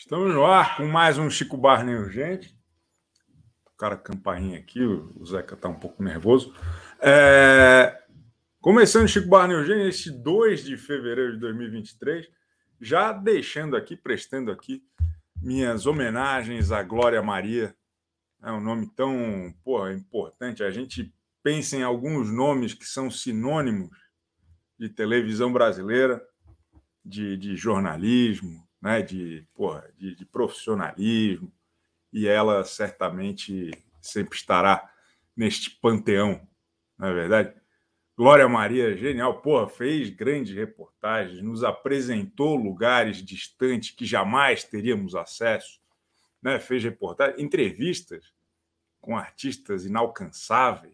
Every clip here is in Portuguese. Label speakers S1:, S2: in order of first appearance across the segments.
S1: Estamos no ar com mais um Chico Barney urgente. O cara campainha aqui, o Zeca está um pouco nervoso. É... Começando Chico Barney urgente, este 2 de fevereiro de 2023, já deixando aqui, prestando aqui minhas homenagens à Glória Maria. É um nome tão porra, importante. A gente pensa em alguns nomes que são sinônimos de televisão brasileira, de, de jornalismo, né, de, porra, de, de profissionalismo, e ela certamente sempre estará neste panteão, não é verdade? Glória Maria, genial, porra, fez grandes reportagens, nos apresentou lugares distantes que jamais teríamos acesso, né? fez reportagens, entrevistas com artistas inalcançáveis.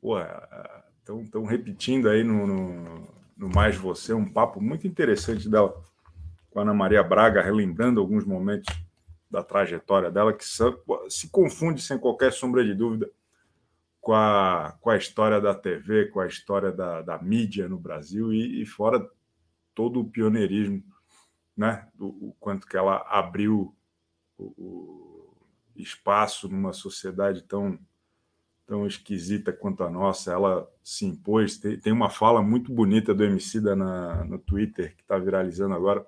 S1: Porra, estão repetindo aí no, no, no Mais Você um papo muito interessante dela com a Ana Maria Braga, relembrando alguns momentos da trajetória dela, que se confunde, sem qualquer sombra de dúvida, com a, com a história da TV, com a história da, da mídia no Brasil e, e fora todo o pioneirismo, né? Do, o quanto que ela abriu o, o espaço numa sociedade tão tão esquisita quanto a nossa, ela se impôs. Tem, tem uma fala muito bonita do Emicida na, no Twitter, que está viralizando agora,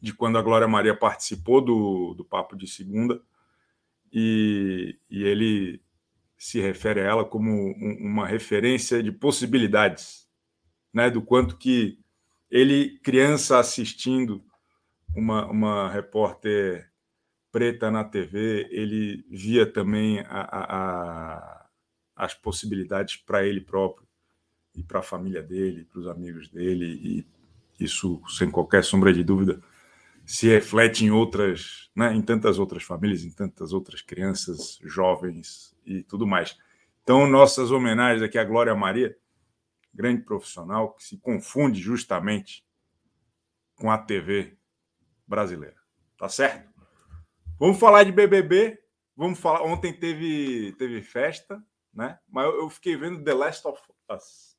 S1: de quando a Glória Maria participou do, do Papo de Segunda, e, e ele se refere a ela como um, uma referência de possibilidades, né? do quanto que ele, criança assistindo uma, uma repórter preta na TV, ele via também a, a, a, as possibilidades para ele próprio e para a família dele, para os amigos dele, e isso, sem qualquer sombra de dúvida, se reflete em outras, né, em tantas outras famílias, em tantas outras crianças, jovens e tudo mais. Então, nossas homenagens aqui à Glória Maria, grande profissional que se confunde justamente com a TV brasileira. Tá certo? Vamos falar de BBB. Vamos falar. Ontem teve teve festa, né? Mas eu, fiquei vendo The Last of Us.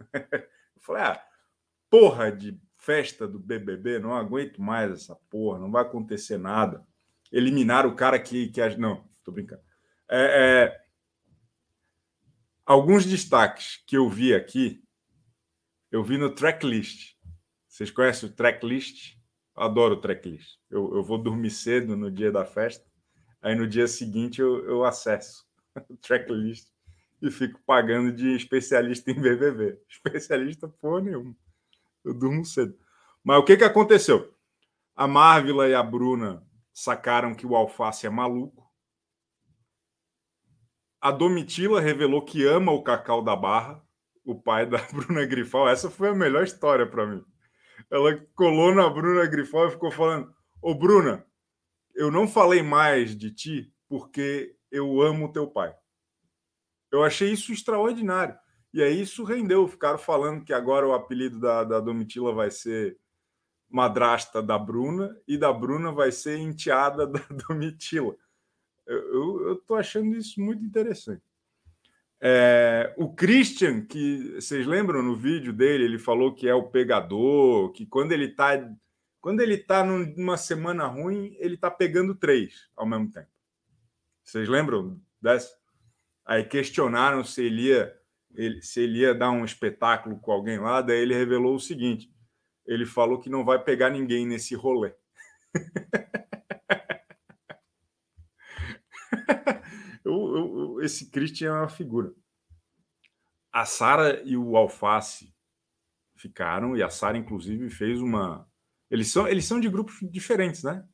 S1: eu falei, ah, porra de festa do BBB, não aguento mais essa porra, não vai acontecer nada. Eliminar o cara que. que não, tô brincando. É, é, alguns destaques que eu vi aqui, eu vi no tracklist. Vocês conhecem o tracklist? Adoro o tracklist. Eu, eu vou dormir cedo no dia da festa, aí no dia seguinte eu, eu acesso o tracklist e fico pagando de especialista em BBB. Especialista porra nenhuma eu durmo cedo. Mas o que, que aconteceu? A Marvila e a Bruna sacaram que o Alface é maluco. A Domitila revelou que ama o Cacau da Barra, o pai da Bruna Grifal. Essa foi a melhor história para mim. Ela colou na Bruna Grifal e ficou falando: Ô Bruna, eu não falei mais de ti porque eu amo teu pai. Eu achei isso extraordinário. E aí isso rendeu. Ficaram falando que agora o apelido da, da Domitila vai ser madrasta da Bruna e da Bruna vai ser enteada da Domitila. Eu estou achando isso muito interessante. É, o Christian, que vocês lembram no vídeo dele, ele falou que é o pegador, que quando ele está quando ele está numa semana ruim, ele está pegando três ao mesmo tempo. Vocês lembram dessa? Aí questionaram se ele ia ele, se ele ia dar um espetáculo com alguém lá, daí ele revelou o seguinte: ele falou que não vai pegar ninguém nesse rolê. eu, eu, esse Christian é uma figura. A Sara e o Alface ficaram, e a Sara, inclusive, fez uma. Eles são, eles são de grupos diferentes, né?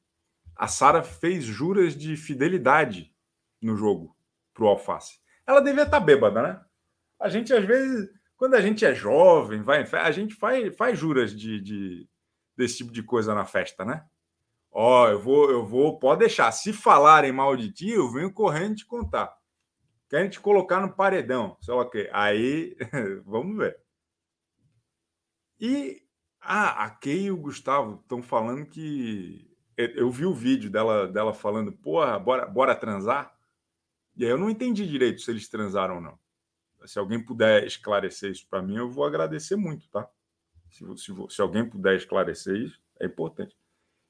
S1: A Sara fez juras de fidelidade no jogo pro Alface. Ela devia estar tá bêbada, né? A gente, às vezes, quando a gente é jovem, vai a gente faz, faz juras de, de, desse tipo de coisa na festa, né? Ó, oh, eu vou, eu vou, pode deixar. Se falarem mal de ti, eu venho correndo te contar. Querem te colocar no paredão, sei lá o quê. Aí, vamos ver. E ah, a Kay e o Gustavo estão falando que. Eu vi o vídeo dela, dela falando, porra, bora, bora transar. E aí eu não entendi direito se eles transaram ou não se alguém puder esclarecer isso para mim, eu vou agradecer muito, tá? Se, se, se, alguém puder esclarecer isso, é importante.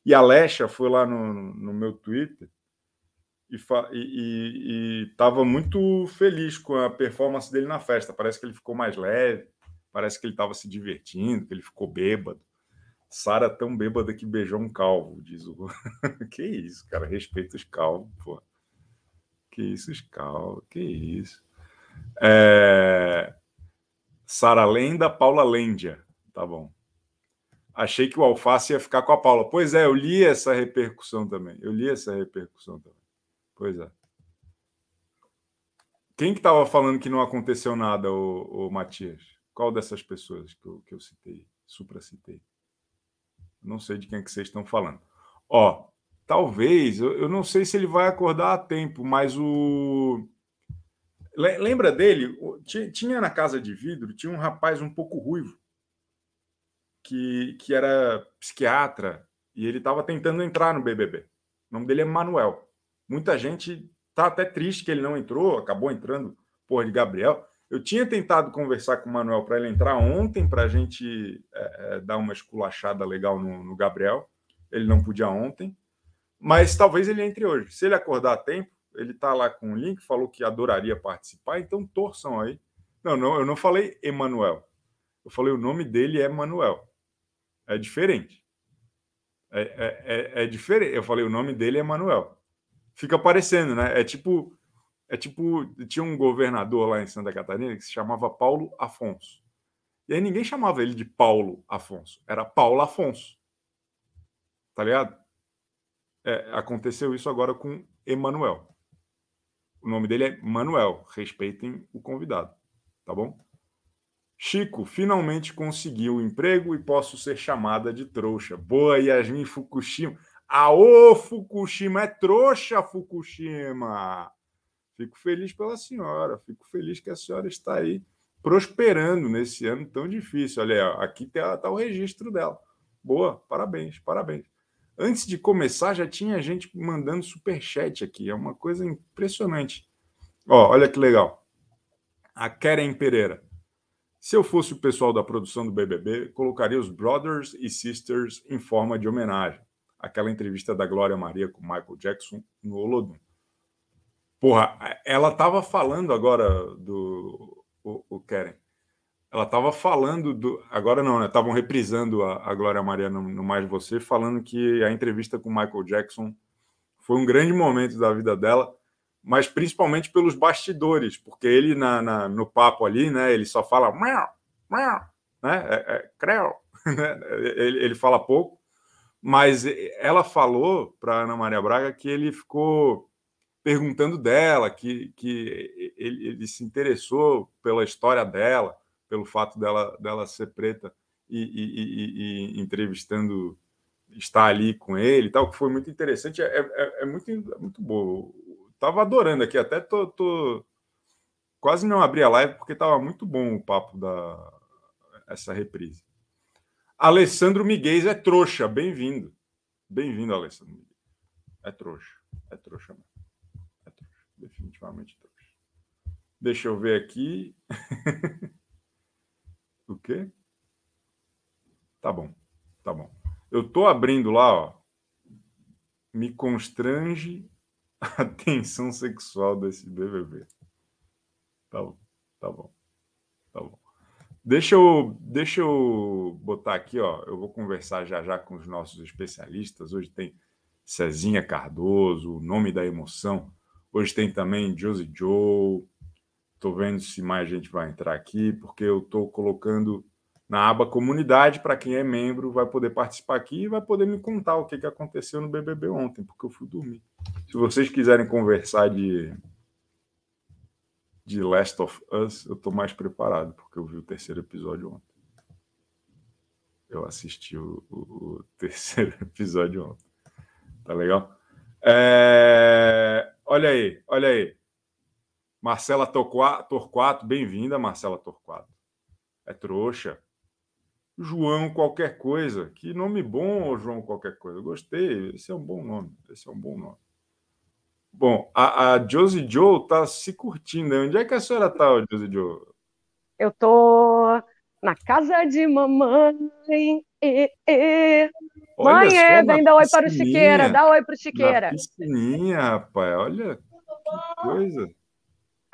S1: E a Lecha foi lá no, no meu Twitter e estava muito feliz com a performance dele na festa. Parece que ele ficou mais leve, parece que ele estava se divertindo, que ele ficou bêbado. Sara tão bêbada que beijou um calvo, diz o. que isso, cara? Respeita os calvos, pô. Que isso, os calvos, que isso. É... Sara Lenda, Paula Lendia. Tá bom. Achei que o Alface ia ficar com a Paula. Pois é, eu li essa repercussão também. Eu li essa repercussão também. Pois é. Quem que estava falando que não aconteceu nada, o, Matias? Qual dessas pessoas que eu, que eu citei, supra-citei? Não sei de quem que vocês estão falando. Ó, talvez, eu, eu não sei se ele vai acordar a tempo, mas o. Lembra dele? Tinha na casa de vidro, tinha um rapaz um pouco ruivo, que, que era psiquiatra, e ele estava tentando entrar no BBB. O nome dele é Manuel. Muita gente tá até triste que ele não entrou, acabou entrando, porra de Gabriel. Eu tinha tentado conversar com o Manuel para ele entrar ontem, para a gente é, é, dar uma esculachada legal no, no, Gabriel. Ele não podia ontem, mas talvez ele entre hoje. Se ele acordar a tempo, ele está lá com o link, falou que adoraria participar, então torçam aí. Não, não, eu não falei Emanuel. Eu falei o nome dele é Manuel. É diferente. É, é, é, é diferente. Eu falei o nome dele é Manuel. Fica parecendo, né? É tipo é tipo, tinha um governador lá em Santa Catarina que se chamava Paulo Afonso. E aí ninguém chamava ele de Paulo Afonso, era Paulo Afonso. Tá ligado? É, aconteceu isso agora com Emanuel. O nome dele é Manuel. Respeitem o convidado, tá bom? Chico, finalmente conseguiu o emprego e posso ser chamada de trouxa. Boa, Yasmin Fukushima. Aô, Fukushima, é trouxa, Fukushima. Fico feliz pela senhora, fico feliz que a senhora está aí prosperando nesse ano tão difícil. Olha, aqui está tá o registro dela. Boa, parabéns, parabéns. Antes de começar, já tinha gente mandando superchat aqui. É uma coisa impressionante. Ó, olha que legal. A Keren Pereira. Se eu fosse o pessoal da produção do BBB, colocaria os Brothers e Sisters em forma de homenagem. Aquela entrevista da Glória Maria com Michael Jackson no Olodum. Porra, ela estava falando agora do o, o Keren. Ela estava falando do. Agora não, né? Estavam reprisando a, a Glória Maria no, no, Mais Você, falando que a entrevista com Michael Jackson foi um grande momento da vida dela, mas principalmente pelos bastidores, porque ele na, na no papo ali, né? Ele só fala né? É, é, creu, né? ele, ele fala pouco, mas ela falou para Ana Maria Braga que ele ficou perguntando dela, que, que ele, ele, se interessou pela história dela, pelo fato dela, dela ser preta e, e, e, e entrevistando, estar ali com ele tal, que foi muito interessante. É, é, é muito, é muito bom. Tava adorando aqui, até tô, tô, quase não abri a live porque estava muito bom o papo da essa reprise. Alessandro Miguel é trouxa, bem-vindo. Bem-vindo, Alessandro. É trouxa, é trouxa mesmo definitivamente trouxa. Deixa eu ver aqui. o quê? Tá bom, tá bom. Eu tô abrindo lá, ó. Me constrange a tensão sexual desse BBB. Tá bom, tá bom, tá bom. Deixa eu, deixa eu botar aqui, ó. Eu vou conversar já já com os nossos especialistas. Hoje tem Cezinha Cardoso, o nome da emoção. Hoje tem também Josie Joe. Estou vendo se mais gente vai entrar aqui, porque eu estou colocando na aba comunidade para quem é membro vai poder participar aqui e vai poder me contar o que, que aconteceu no BBB ontem, porque eu fui dormir. Se vocês quiserem conversar de de Last of Us, eu estou mais preparado, porque eu vi o terceiro episódio ontem. Eu assisti o, o, o terceiro episódio ontem. Tá legal? É... Olha aí, olha aí. Marcela Torquato, bem-vinda, Marcela Torquato. É trouxa. João qualquer coisa. Que nome bom, João qualquer coisa. Gostei. Esse é um bom nome. Esse é um bom nome. Bom, a, a Josie Joe está se curtindo. Onde é que a senhora está, Josie Joe?
S2: Eu tô na casa de mamãe, e, e. Mãe, é, vem dar oi para o Chiqueira, dá oi para o Chiqueira.
S1: piscininha, rapaz, olha que coisa.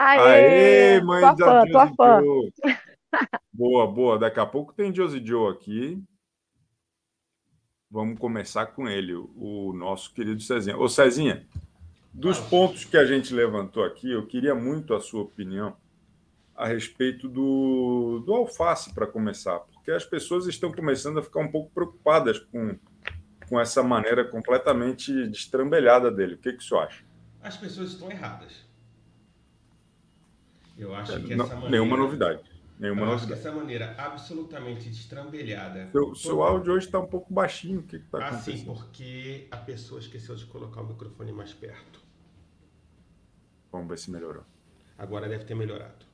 S2: Aê, Aê mãe tua da fã, tua fã.
S1: Boa, boa. Daqui a pouco tem Josie Joe aqui. Vamos começar com ele, o nosso querido Cezinha. Ô, Cezinha, dos pontos que a gente levantou aqui, eu queria muito a sua opinião a respeito do, do alface, para começar, porque as pessoas estão começando a ficar um pouco preocupadas com, com essa maneira completamente destrambelhada dele. O que, que o senhor acha?
S3: As pessoas estão erradas. Eu acho é, que
S1: não,
S3: essa maneira...
S1: Nenhuma novidade. Nenhuma
S3: eu
S1: novidade.
S3: acho que essa maneira absolutamente destrambelhada.
S1: Seu, seu áudio hoje está um pouco baixinho. O que está
S3: ah,
S1: acontecendo?
S3: Assim, porque a pessoa esqueceu de colocar o microfone mais perto.
S1: Vamos ver se melhorou.
S3: Agora deve ter melhorado.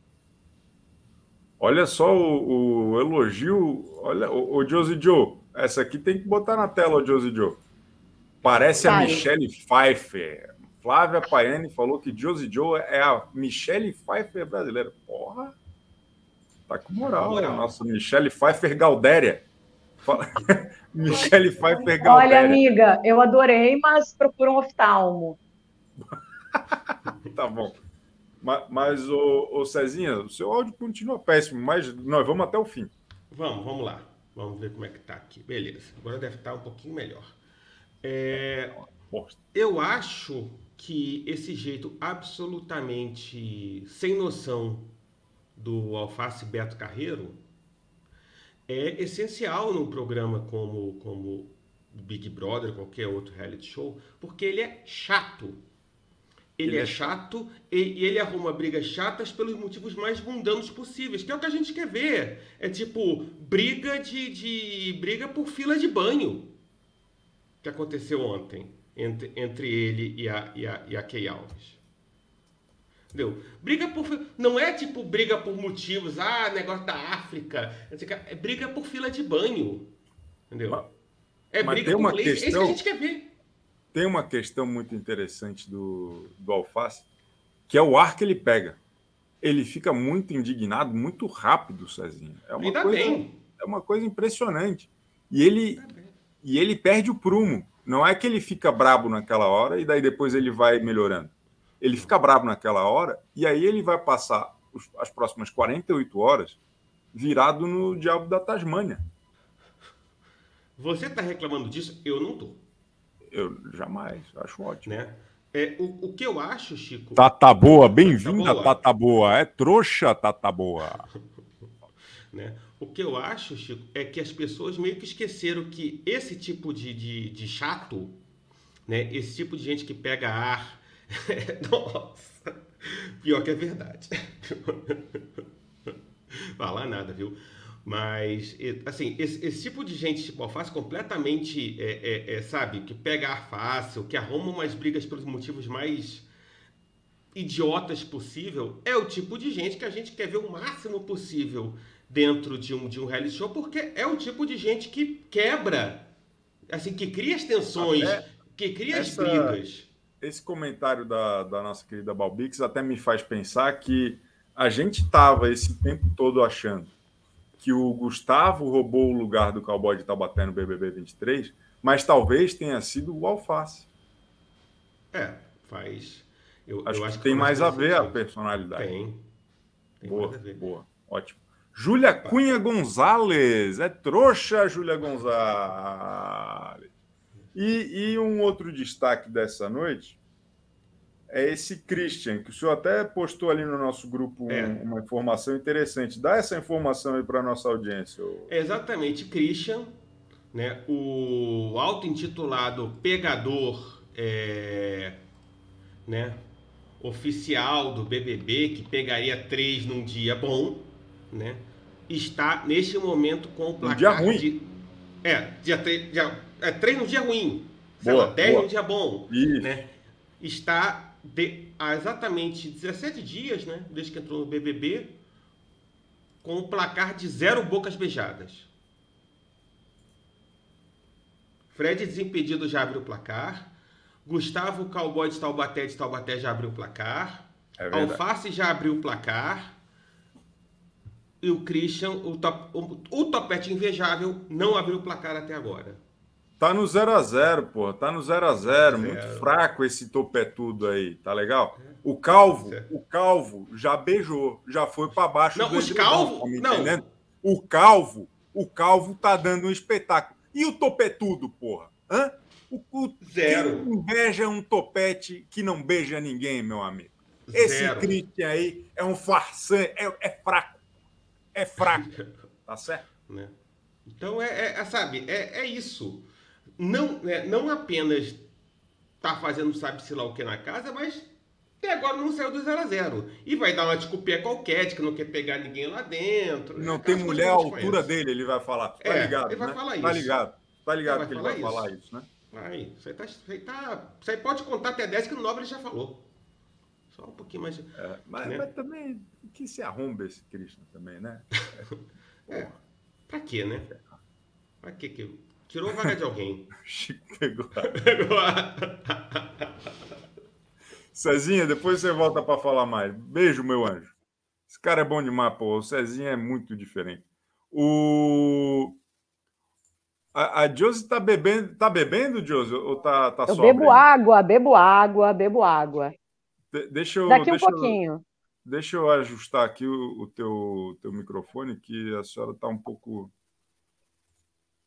S1: Olha só o, o elogio. Olha, o, o Josie Joe. Essa aqui tem que botar na tela, o Josie Joe. Parece a Michelle Pfeiffer. Flávia Paiani falou que Josie Joe é a Michelle Pfeiffer brasileira. Porra! Tá com moral, moral. Né? Nossa, Michelle Pfeiffer Galdéria. Michelle Pfeiffer Galdéria.
S2: Olha, amiga, eu adorei, mas procura um oftalmo.
S1: tá bom. Mas, mas o, o Cezinha, o seu áudio continua péssimo, mas nós vamos até o fim.
S3: Vamos, vamos lá. Vamos ver como é que tá aqui. Beleza. Agora deve estar um pouquinho melhor. É, eu acho que esse jeito absolutamente sem noção do Alface Beto Carreiro é essencial num programa como, como Big Brother, qualquer outro reality show, porque ele é chato. Ele, ele é, é chato e, e, ele arruma brigas chatas pelos motivos mais mundanos possíveis, que é o que a gente quer ver. É tipo briga de, de briga por fila de banho que aconteceu ontem entre, entre ele e a, e a, e a Key Alves. Entendeu? Briga por. Não é tipo briga por motivos, ah, negócio da África. É briga por fila de banho. Entendeu? Mas, é briga por lei. Questão, Esse que a gente quer ver.
S1: Tem uma questão muito interessante do, do Alface, que é o ar que ele pega. Ele fica muito indignado, muito rápido, Cezinho. É uma, coisa, bem. é uma coisa impressionante. E ele, e ele perde o prumo. Não é que ele fica brabo naquela hora e daí depois ele vai melhorando ele fica bravo naquela hora e aí ele vai passar os, as próximas 48 horas virado no diabo da Tasmânia.
S3: Você está reclamando disso? Eu não tô.
S1: Eu jamais, acho ótimo.
S3: Né? É, o, o que eu acho, Chico.
S1: Tata boa, bem-vinda, Tata boa. É trouxa, Tata boa.
S3: né? O que eu acho, Chico, é que as pessoas meio que esqueceram que esse tipo de, de, de chato, né? esse tipo de gente que pega ar, Nossa, pior que é verdade. Falar nada, viu? Mas, assim, esse, esse, tipo de gente, tipo, alface completamente, é, é, é, sabe, que pega ar fácil, que arruma umas brigas pelos motivos mais idiotas possível, é o tipo de gente que a gente quer ver o máximo possível dentro de um, de um reality show, porque é o tipo de gente que quebra, assim, que cria as tensões, Até que cria essa... as brigas
S1: esse comentário da, da nossa querida Balbix até me faz pensar que a gente estava esse tempo todo achando que o Gustavo roubou o lugar do cowboy de Taubaté no BBB 23, mas talvez tenha sido o Alface.
S3: É, faz.
S1: Eu acho, eu acho que, que, tem mais a ver a personalidade.
S3: Tem. tem
S1: boa, boa, ótimo. Júlia Cunha Gonzalez, é trouxa, Júlia Gonzalez. E, e um outro destaque dessa noite é esse Christian, que o senhor até postou ali no nosso grupo é. uma informação interessante. Dá essa informação aí para a nossa audiência.
S3: Exatamente, Christian, né, o auto-intitulado pegador é, né, oficial do BBB, que pegaria três num dia bom, né, está neste momento com o placar um
S1: dia ruim.
S3: de... É, dia, dia é, três no dia ruim, sei boa, lá, 10 no dia bom, Isso. né? Está de, há exatamente 17 dias, né, desde que entrou no BBB, com um placar de zero bocas beijadas. Fred Desimpedido já abriu o placar. Gustavo Cowboy de Taubaté de Taubaté já abriu o placar. É Alface já abriu o placar. E o Christian, o, top, o, o topete invejável, não abriu o placar até agora.
S1: Tá no 0x0, pô. Tá no 0x0. Muito fraco esse topetudo aí, tá legal? O Calvo, o Calvo já beijou, já foi para baixo.
S3: Não, os Calvo, tá não. Entendendo?
S1: O Calvo, o Calvo tá dando um espetáculo. E o topetudo, porra? Hã? O, o
S3: Zero.
S1: Inveja um topete que não beija ninguém, meu amigo. Esse Zero. Christian aí é um farsante, é, é fraco. É fraco. tá certo?
S3: Né? Então, é, é, é, sabe, é, é isso. Não, é, não apenas tá fazendo sabe-se lá o que na casa, mas até agora não saiu do 0 a 0 E vai dar uma desculpinha qualquer de que não quer pegar ninguém lá dentro.
S1: Não tem mulher à altura dele, ele vai falar. Tá
S3: é,
S1: ligado?
S3: Ele vai
S1: né?
S3: falar
S1: tá
S3: isso.
S1: Tá ligado. Tá ligado que ele vai isso. falar isso, né?
S3: Aí, tá, isso, aí tá, aí pode contar até 10 que no 9 ele já falou. Só um pouquinho mais.
S1: É, mas, né? mas, também, que se arromba esse Krishna também, né?
S3: É. Pra quê, né? Pra quê? Que... Tirou a vaga de alguém.
S1: Chico pegou. pegou. Cezinha, depois você volta para falar mais. Beijo, meu anjo. Esse cara é bom demais, pô. O Cezinha é muito diferente. O. A, a Josi tá bebendo, tá bebendo, Josi? Ou tá, tá
S2: Eu bebo água, bebo água, bebo água.
S1: De, deixa eu.
S2: Daqui
S1: deixa
S2: um pouquinho.
S1: Eu, deixa eu ajustar aqui o, o teu, teu microfone, que a senhora tá um pouco.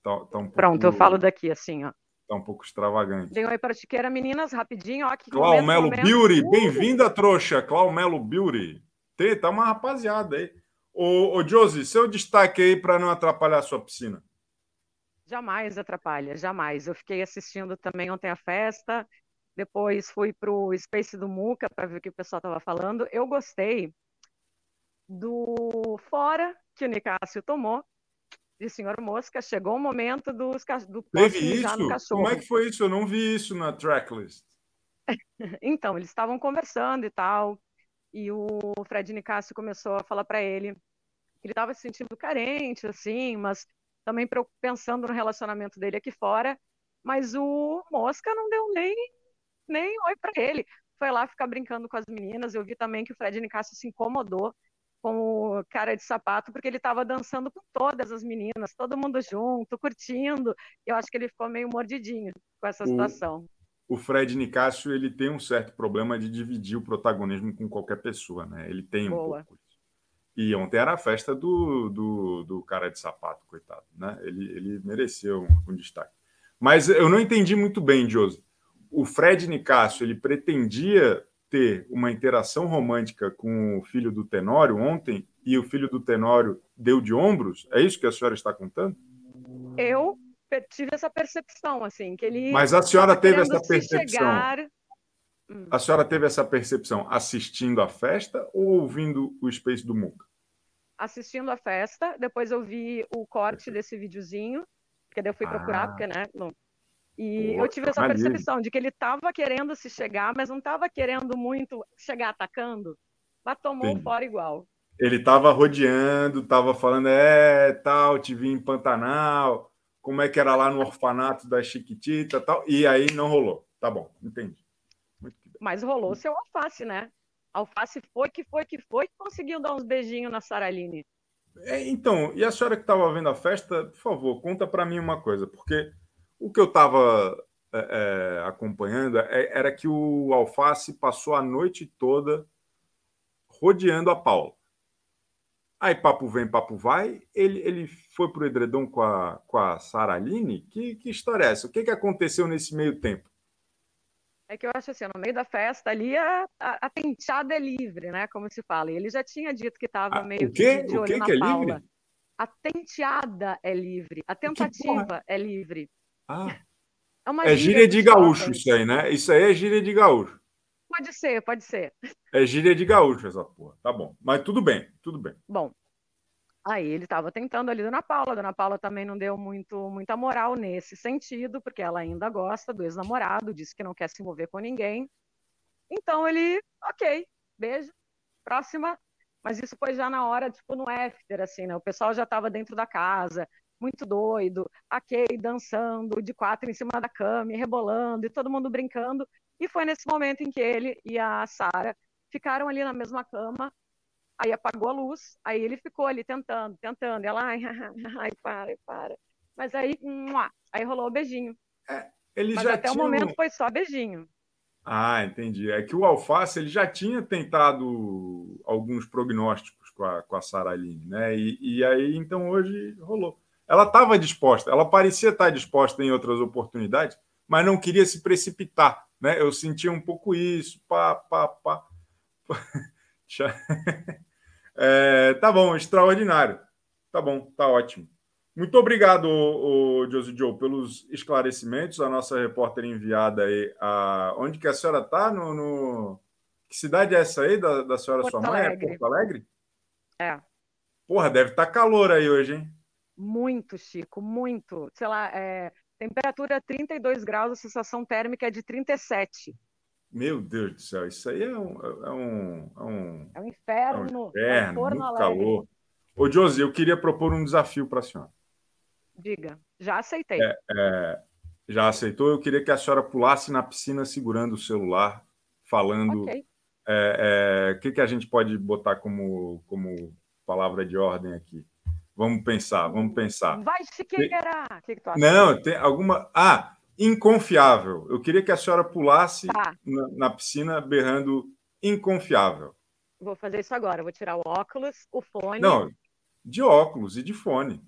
S1: Tá, tá um pouco...
S2: Pronto, eu falo daqui assim, ó.
S1: Tá um pouco extravagante.
S2: Dei um oi para a Chiqueira, meninas, rapidinho. Ó, que
S1: Clau Melo. Beauty, uh! bem-vinda, trouxa. Clau Melo Beauty. Tem, tá uma rapaziada aí. Ô, ô Josi, seu destaque aí para não atrapalhar a sua piscina.
S2: Jamais atrapalha, jamais. Eu fiquei assistindo também ontem a festa, depois fui para o Space do Muca para ver o que o pessoal estava falando. Eu gostei do fora que o Nicásio tomou de Senhor Mosca. Chegou o momento dos, do
S1: Teve isso? no cachorro. Como é que foi isso? Eu não vi isso na tracklist.
S2: então, eles estavam conversando e tal, e o Fred Nicásio começou a falar para ele que ele estava se sentindo carente, assim, mas também pensando no relacionamento dele aqui fora, mas o Mosca não deu nem, nem oi para ele. Foi lá ficar brincando com as meninas. Eu vi também que o Fred Nicásio se incomodou com o cara de sapato, porque ele estava dançando com todas as meninas, todo mundo junto, curtindo. Eu acho que ele ficou meio mordidinho com essa situação.
S1: O, Fred Nicásio, ele tem um certo problema de dividir o protagonismo com qualquer pessoa, né? Ele tem um Boa. pouco e ontem era a festa do, do, do, cara de sapato, coitado. Né? Ele, ele mereceu um, um destaque. Mas eu não entendi muito bem, Josi. O Fred Nicásio, ele pretendia ter uma interação romântica com o filho do Tenório ontem e o filho do Tenório deu de ombros? É isso que a senhora está contando?
S2: Eu tive essa percepção, assim, que ele.
S1: Mas a senhora teve essa percepção. Chegar Hum. A senhora teve essa percepção assistindo a festa ou ouvindo o Space do Muca?
S2: Assistindo a festa, depois eu vi o corte desse videozinho, porque daí eu fui ah. procurar, porque, né? Não. E Pô, eu tive essa percepção de que ele estava querendo se chegar, mas não estava querendo muito chegar atacando, mas tomou Sim. fora igual.
S1: Ele estava rodeando, estava falando, é, tal, te vi em Pantanal, como é que era lá no orfanato da Chiquitita tal, e aí não rolou. Tá bom, entendi.
S2: Mas rolou seu alface, né? Alface foi que foi que foi que conseguiu dar uns beijinhos na Saraline.
S1: É, então, e a senhora que estava vendo a festa, por favor, conta para mim uma coisa, porque o que eu estava é, é, acompanhando é, era que o Alface passou a noite toda rodeando a Paula. Aí papo vem, papo vai. Ele, ele foi pro edredom com a, com a Saraline? Que, que história é essa? O que, que aconteceu nesse meio tempo?
S2: É que eu acho assim, no meio da festa ali a, a, a tenteada é livre, né? Como se fala. E ele já tinha dito que estava ah, meio
S1: que
S2: de
S1: olho o que na que é Paula. Livre?
S2: A tenteada é livre, a tentativa é livre.
S1: Ah. É, uma é gíria, de gaúcho isso aí, né? Isso aí é gíria de gaúcho.
S2: Pode ser, pode ser.
S1: É gíria de gaúcho essa porra. Tá bom. Mas tudo bem, tudo bem.
S2: Bom, Aí ele estava tentando ali Dona Paula, Dona Paula também não deu muito, muita moral nesse sentido, porque ela ainda gosta do ex-namorado, disse que não quer se envolver com ninguém. Então ele, ok, beijo, próxima. Mas isso foi já na hora, tipo, no after, assim, né? O pessoal já estava dentro da casa, muito doido, ok, dançando, de quatro em cima da cama, e rebolando, e todo mundo brincando. E foi nesse momento em que ele e a Sara ficaram ali na mesma cama, Aí apagou a luz, aí ele ficou ali tentando, tentando. E ela, ai, ai, para, para. Mas aí, aí rolou o beijinho.
S1: É, ele
S2: Mas
S1: já
S2: até
S1: tinha...
S2: o momento foi só beijinho.
S1: Ah, entendi. É que o Alface ele já tinha tentado alguns prognósticos com a, com a Saraline, né? E, e aí, então, hoje rolou. Ela estava disposta, ela parecia estar disposta em outras oportunidades, mas não queria se precipitar, né? Eu sentia um pouco isso, pá, pá, pá. é, tá bom, extraordinário. Tá bom, tá ótimo. Muito obrigado, o, o Josie Joe, pelos esclarecimentos. A nossa repórter enviada aí. A... Onde que a senhora está? No, no, Que cidade é essa aí da, da senhora,
S2: Porto
S1: sua mãe?
S2: Alegre.
S1: É Porto Alegre?
S2: É.
S1: Porra, deve estar tá calor aí hoje, hein?
S2: Muito, Chico, muito. Sei lá, é... temperatura 32 graus, a sensação térmica é de 37.
S1: Meu Deus do céu, isso aí é um. É um,
S2: é um, é um inferno. É um
S1: inferno, é um muito calor. Ô, Josi, eu queria propor um desafio para a senhora.
S2: Diga, já aceitei.
S1: É, é, já aceitou? Eu queria que a senhora pulasse na piscina segurando o celular, falando. O é, é, que, que a gente pode botar como, como palavra de ordem aqui? Vamos pensar, vamos pensar.
S2: Vai, Chiqueira! O que, que?
S1: Não, tem alguma. Ah, inconfiável. Eu queria que a senhora pulasse tá. na, na, piscina berrando inconfiável.
S2: Vou fazer isso agora. Vou tirar o óculos, o fone.
S1: Não, de óculos e de fone.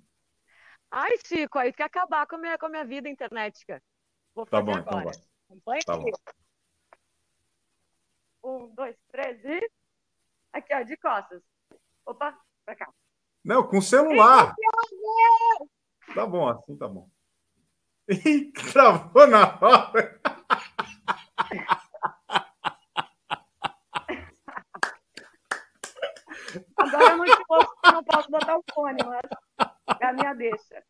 S2: Ai, Chico, aí quer acabar com a minha, com a minha vida internetica. Vou
S1: tá
S2: fazer
S1: bom, então
S2: agora.
S1: Então
S2: Acompanha
S1: tá bom.
S2: Um, dois, três e. Aqui, ó, de costas. Opa, pra cá.
S1: Não, com celular. Tá bom, assim tá bom. Ih, travou na hora.
S2: Agora eu não, te posso, não posso botar o fone, mas é a minha deixa.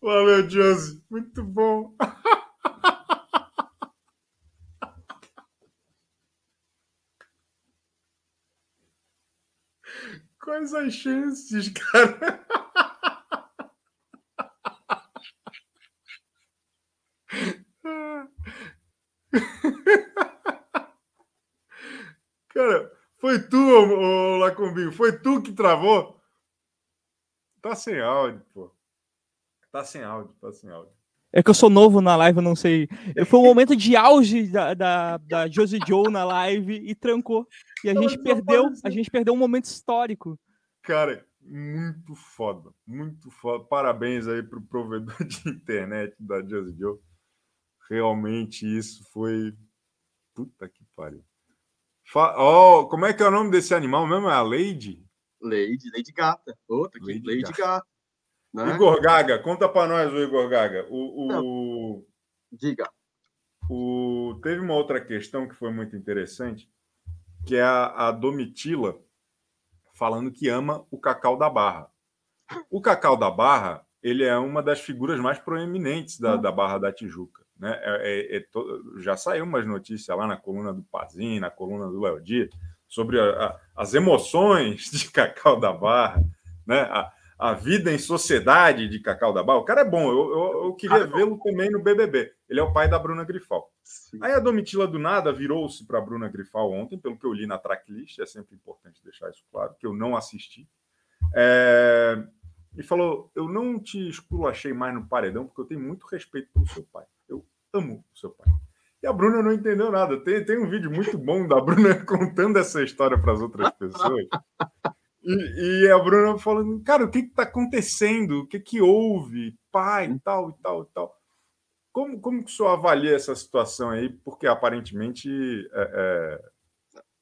S1: Valeu, Josi. Muito bom. Quais as chances, cara? Cara, foi tu, ô, Lacombinho, foi tu que travou? Tá sem áudio, pô. Tá sem áudio, tá sem áudio.
S4: É que eu sou novo na live, eu não sei. Foi um momento de auge da, da, da Josie Joe na live e trancou. E a gente perdeu, a gente perdeu um momento histórico.
S1: Cara, muito foda, muito foda. Parabéns aí pro provedor de internet da Josie Joe. Realmente isso foi. Puta que pariu. Fa... Oh, como é que é o nome desse animal mesmo? É a Lady?
S5: Lady, Lady Gata. Outra aqui, Lady, Lady Gata. Gata
S1: né? Igor Gaga, conta para nós, o Igor Gaga. O, o...
S5: Diga.
S1: O... Teve uma outra questão que foi muito interessante, que é a, a Domitila falando que ama o Cacau da Barra. O Cacau da Barra, ele é uma das figuras mais proeminentes da, da Barra da Tijuca. Né? É, é, é to... Já saiu umas notícias lá na coluna do Pazin, na coluna do Léo Dias, sobre a, a, as emoções de Cacau da Barra, né? A, a vida em sociedade de Cacau da Barra. O cara é bom, eu, eu, eu queria vê-lo também no BBB. Ele é o pai da Bruna Grifal. Sim. Aí a Domitila do nada virou-se para a Bruna Grifal ontem, pelo que eu li na tracklist, é sempre importante deixar isso claro, que eu não assisti. É... E falou: Eu não te esculachei mais no paredão, porque eu tenho muito respeito pelo seu pai. Eu amo o seu pai. E a Bruna não entendeu nada. Tem, tem um vídeo muito bom da Bruna contando essa história para as outras pessoas. E, e, a Bruna falando, cara, o que está acontecendo? O que, que houve? Pai, e tal, e tal, e tal. Como, como que o senhor avalia essa situação aí? Porque aparentemente. É, é...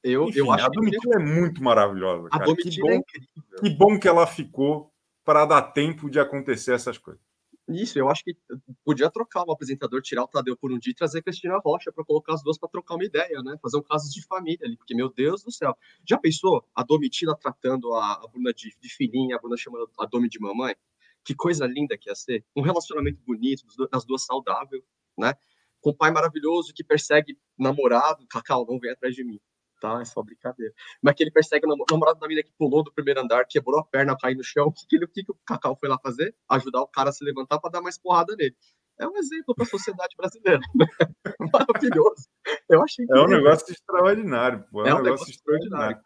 S5: Eu, Enfim, eu acho
S1: a Domitila que... é muito maravilhosa. Cara.
S5: A Domitila
S1: que bom,
S5: é incrível.
S1: Que bom que ela ficou para dar tempo de acontecer essas coisas.
S5: Isso, eu acho que podia trocar o apresentador, tirar o Tadeu por um dia e trazer a Cristina Rocha para colocar as duas para trocar uma ideia, né? Fazer um caso de família ali, porque, meu Deus do céu. Já pensou a Domitila tratando a, a Bruna de, de filhinha, a Bruna chamando a Domi de mamãe? Que coisa linda que ia ser. Um relacionamento bonito, das duas saudável, né? Com um pai maravilhoso que persegue namorado, Cacau, não vem atrás de mim tá? É só brincadeira. Mas que ele persegue o namorado da menina que pulou do primeiro andar, quebrou a perna, caiu no chão. O que, que, ele, o, que, que o Cacau foi lá fazer? Ajudar o cara a se levantar para dar mais porrada nele. É um exemplo para a sociedade brasileira. Né? Maravilhoso. Eu achei
S1: É um negócio extraordinário, pô. É, é um, negócio, negócio extraordinário.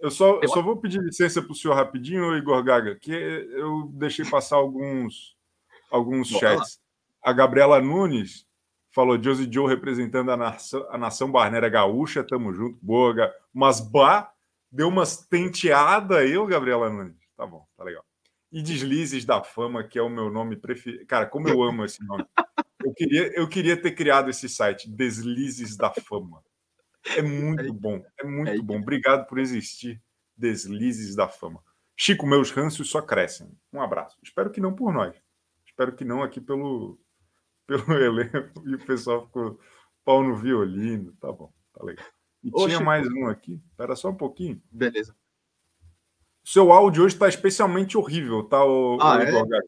S1: Eu só, eu só vou pedir licença para o senhor rapidinho, Igor Gaga, que eu deixei passar alguns, alguns chats. A Gabriela Nunes falou Josie Joe representando a nação, a nação barneira gaúcha, tamo junto, boa. Mas Bah deu umas tenteadas aí, ô Gabriela Nunes. Tá bom, tá legal. E Deslizes da Fama, que é o meu nome preferido. Cara, como eu amo esse nome. Eu queria, eu queria ter criado esse site, Deslizes da Fama. É muito bom, é muito bom. Obrigado por existir, Deslizes da Fama. Chico, meus ranços só crescem. Um abraço. Espero que não por nós. Espero que não aqui pelo, pelo elenco. E o pessoal ficou pau no violino. Tá bom, tá legal. E Ô, tinha Chico. mais um aqui. Espera só um pouquinho.
S5: Beleza.
S1: Seu áudio hoje está especialmente horrível, tá, o, ah, o é?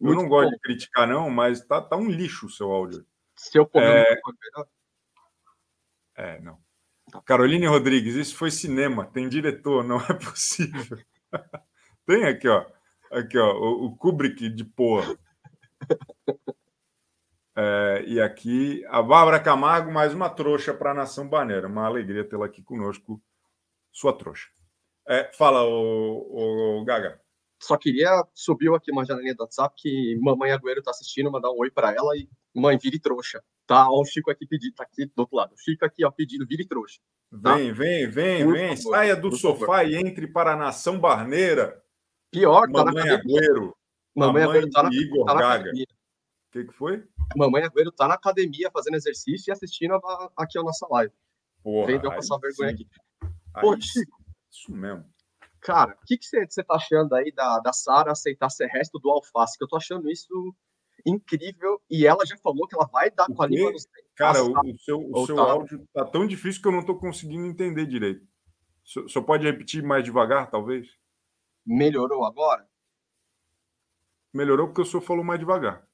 S1: Eu não gosto bom. de criticar, não, mas tá, tá um lixo o seu áudio.
S5: Seu problema
S1: é... é, não. Caroline Rodrigues, isso foi cinema, tem diretor, não é possível. tem aqui, ó. Aqui, ó, o, o Kubrick de porra. É, e aqui a Bárbara Camargo, mais uma trouxa para a Nação Baneira. Uma alegria tê-la aqui conosco, sua trouxa. É, fala, o, o, Gaga.
S5: Só queria, subiu aqui uma janelinha do WhatsApp que mamãe Agüero tá assistindo, mandar um oi para ela e mãe, vire trouxa. Tá, ó, o Chico aqui pedindo, tá aqui do outro lado. O Chico aqui, ó, pedindo, vire trouxa.
S1: Tá? Vem, vem, vem, Por vem. Favor. Saia do sofá favor. e entre para a nação barneira.
S5: Pior,
S1: tá Mamãe na Agüero.
S5: Mamãe Agüero tá na,
S1: Igor tá na Gaga. O que, que foi?
S5: Mamãe Agüero tá na academia fazendo exercício e assistindo a, aqui a nossa live. Porra, Vem eu passar vergonha aqui.
S1: Pô, Chico. Isso mesmo.
S5: Cara, o que, que você, você tá achando aí da, da Sara aceitar ser resto do alface? Que eu tô achando isso incrível e ela já falou que ela vai dar com a língua nos
S1: Cara, o, o, seu, o seu tá... áudio tá tão difícil que eu não tô conseguindo entender direito. Só pode repetir mais devagar, talvez?
S5: Melhorou agora?
S1: Melhorou porque o senhor falou mais devagar.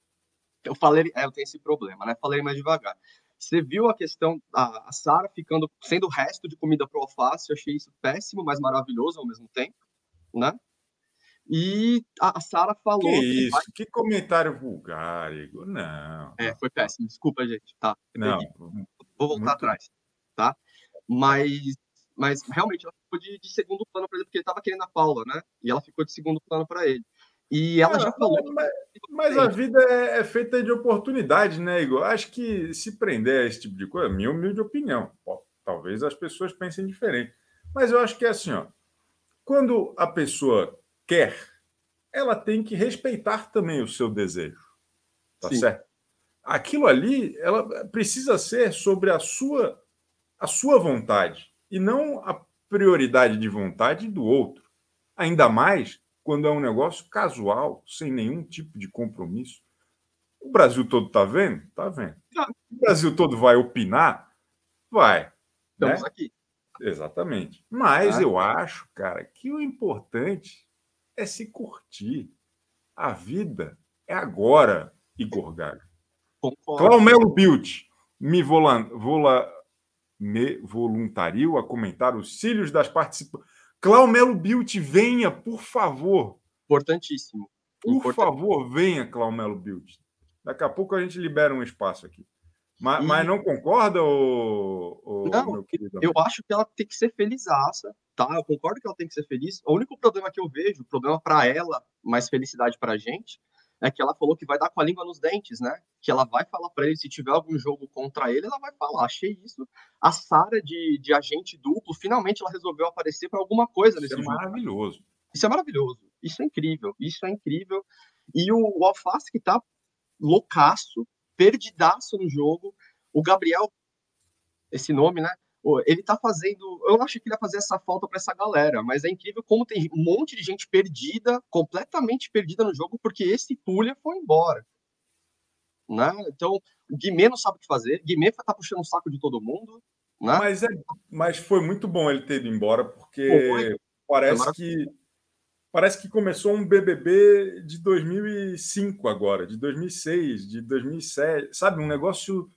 S5: Eu falei, é, eu tenho esse problema, né? Falei mais devagar. Você viu a questão, a, Sara ficando, sendo o resto de comida pro alface, eu achei isso péssimo, mas maravilhoso ao mesmo tempo, né? E a, Sara falou. Que,
S1: que isso? Vai... Que comentário vulgar, Igor. Não.
S5: É, foi péssimo. Desculpa, gente. Tá.
S1: Não.
S5: Vou voltar muito... atrás, tá? Mas, mas realmente ela ficou de, de segundo plano para ele, porque ele estava querendo a Paula, né? E ela ficou de segundo plano para ele. E ela já falou.
S1: Mas, mas, a vida é, é, feita de oportunidades, né, Igor? Acho que se prender a esse tipo de coisa, minha humilde opinião. Pô, talvez as pessoas pensem diferente. Mas eu acho que é assim, ó. Quando a pessoa quer, ela tem que respeitar também o seu desejo. Tá Sim. certo? Aquilo ali, ela precisa ser sobre a sua a sua vontade e não a prioridade de vontade do outro. Ainda mais quando é um negócio casual, sem nenhum tipo de compromisso. O Brasil todo está vendo? Está vendo. O Brasil todo vai opinar? Vai.
S5: Estamos né? aqui.
S1: Exatamente. Mas ah, eu acho, cara, que o importante é se curtir. A vida é agora, Igor Gaga. Claumelo Bilt me, vola, vola, me voluntariou a comentar os cílios das participantes. Claumelo Bilt, venha, por favor.
S5: Importantíssimo.
S1: Por favor, venha, Claumelo Bilt. Daqui a pouco a gente libera um espaço aqui. Mas, e... mas não concorda, ou, ou
S5: não, eu acho que ela tem que ser felizaça, tá? Eu concordo que ela tem que ser feliz. O único problema que eu vejo, problema para ela, mais felicidade para a gente, é que ela falou que vai dar com a língua nos dentes, né? Que ela vai falar para ele, se tiver algum jogo contra ele, ela vai falar. Achei isso. A Sara de, de agente duplo, finalmente ela resolveu aparecer para alguma coisa
S1: isso
S5: nesse
S1: é jogo. maravilhoso.
S5: Isso é maravilhoso. Isso é incrível. Isso é incrível. E o, o Alface que tá loucaço, perdidaço no jogo. O Gabriel, esse nome, né? Ele tá fazendo. Eu não achei que ele ia fazer essa falta para essa galera, mas é incrível como tem um monte de gente perdida, completamente perdida no jogo, porque esse Pulha foi embora. Né? Então, o Guimê não sabe o que fazer. Guimê tá puxando o saco de todo mundo. Né?
S1: Mas, é, mas foi muito bom ele ter ido embora, porque parece que parece que começou um BBB de 2005 agora, de 2006, de 2007, sabe? Um negócio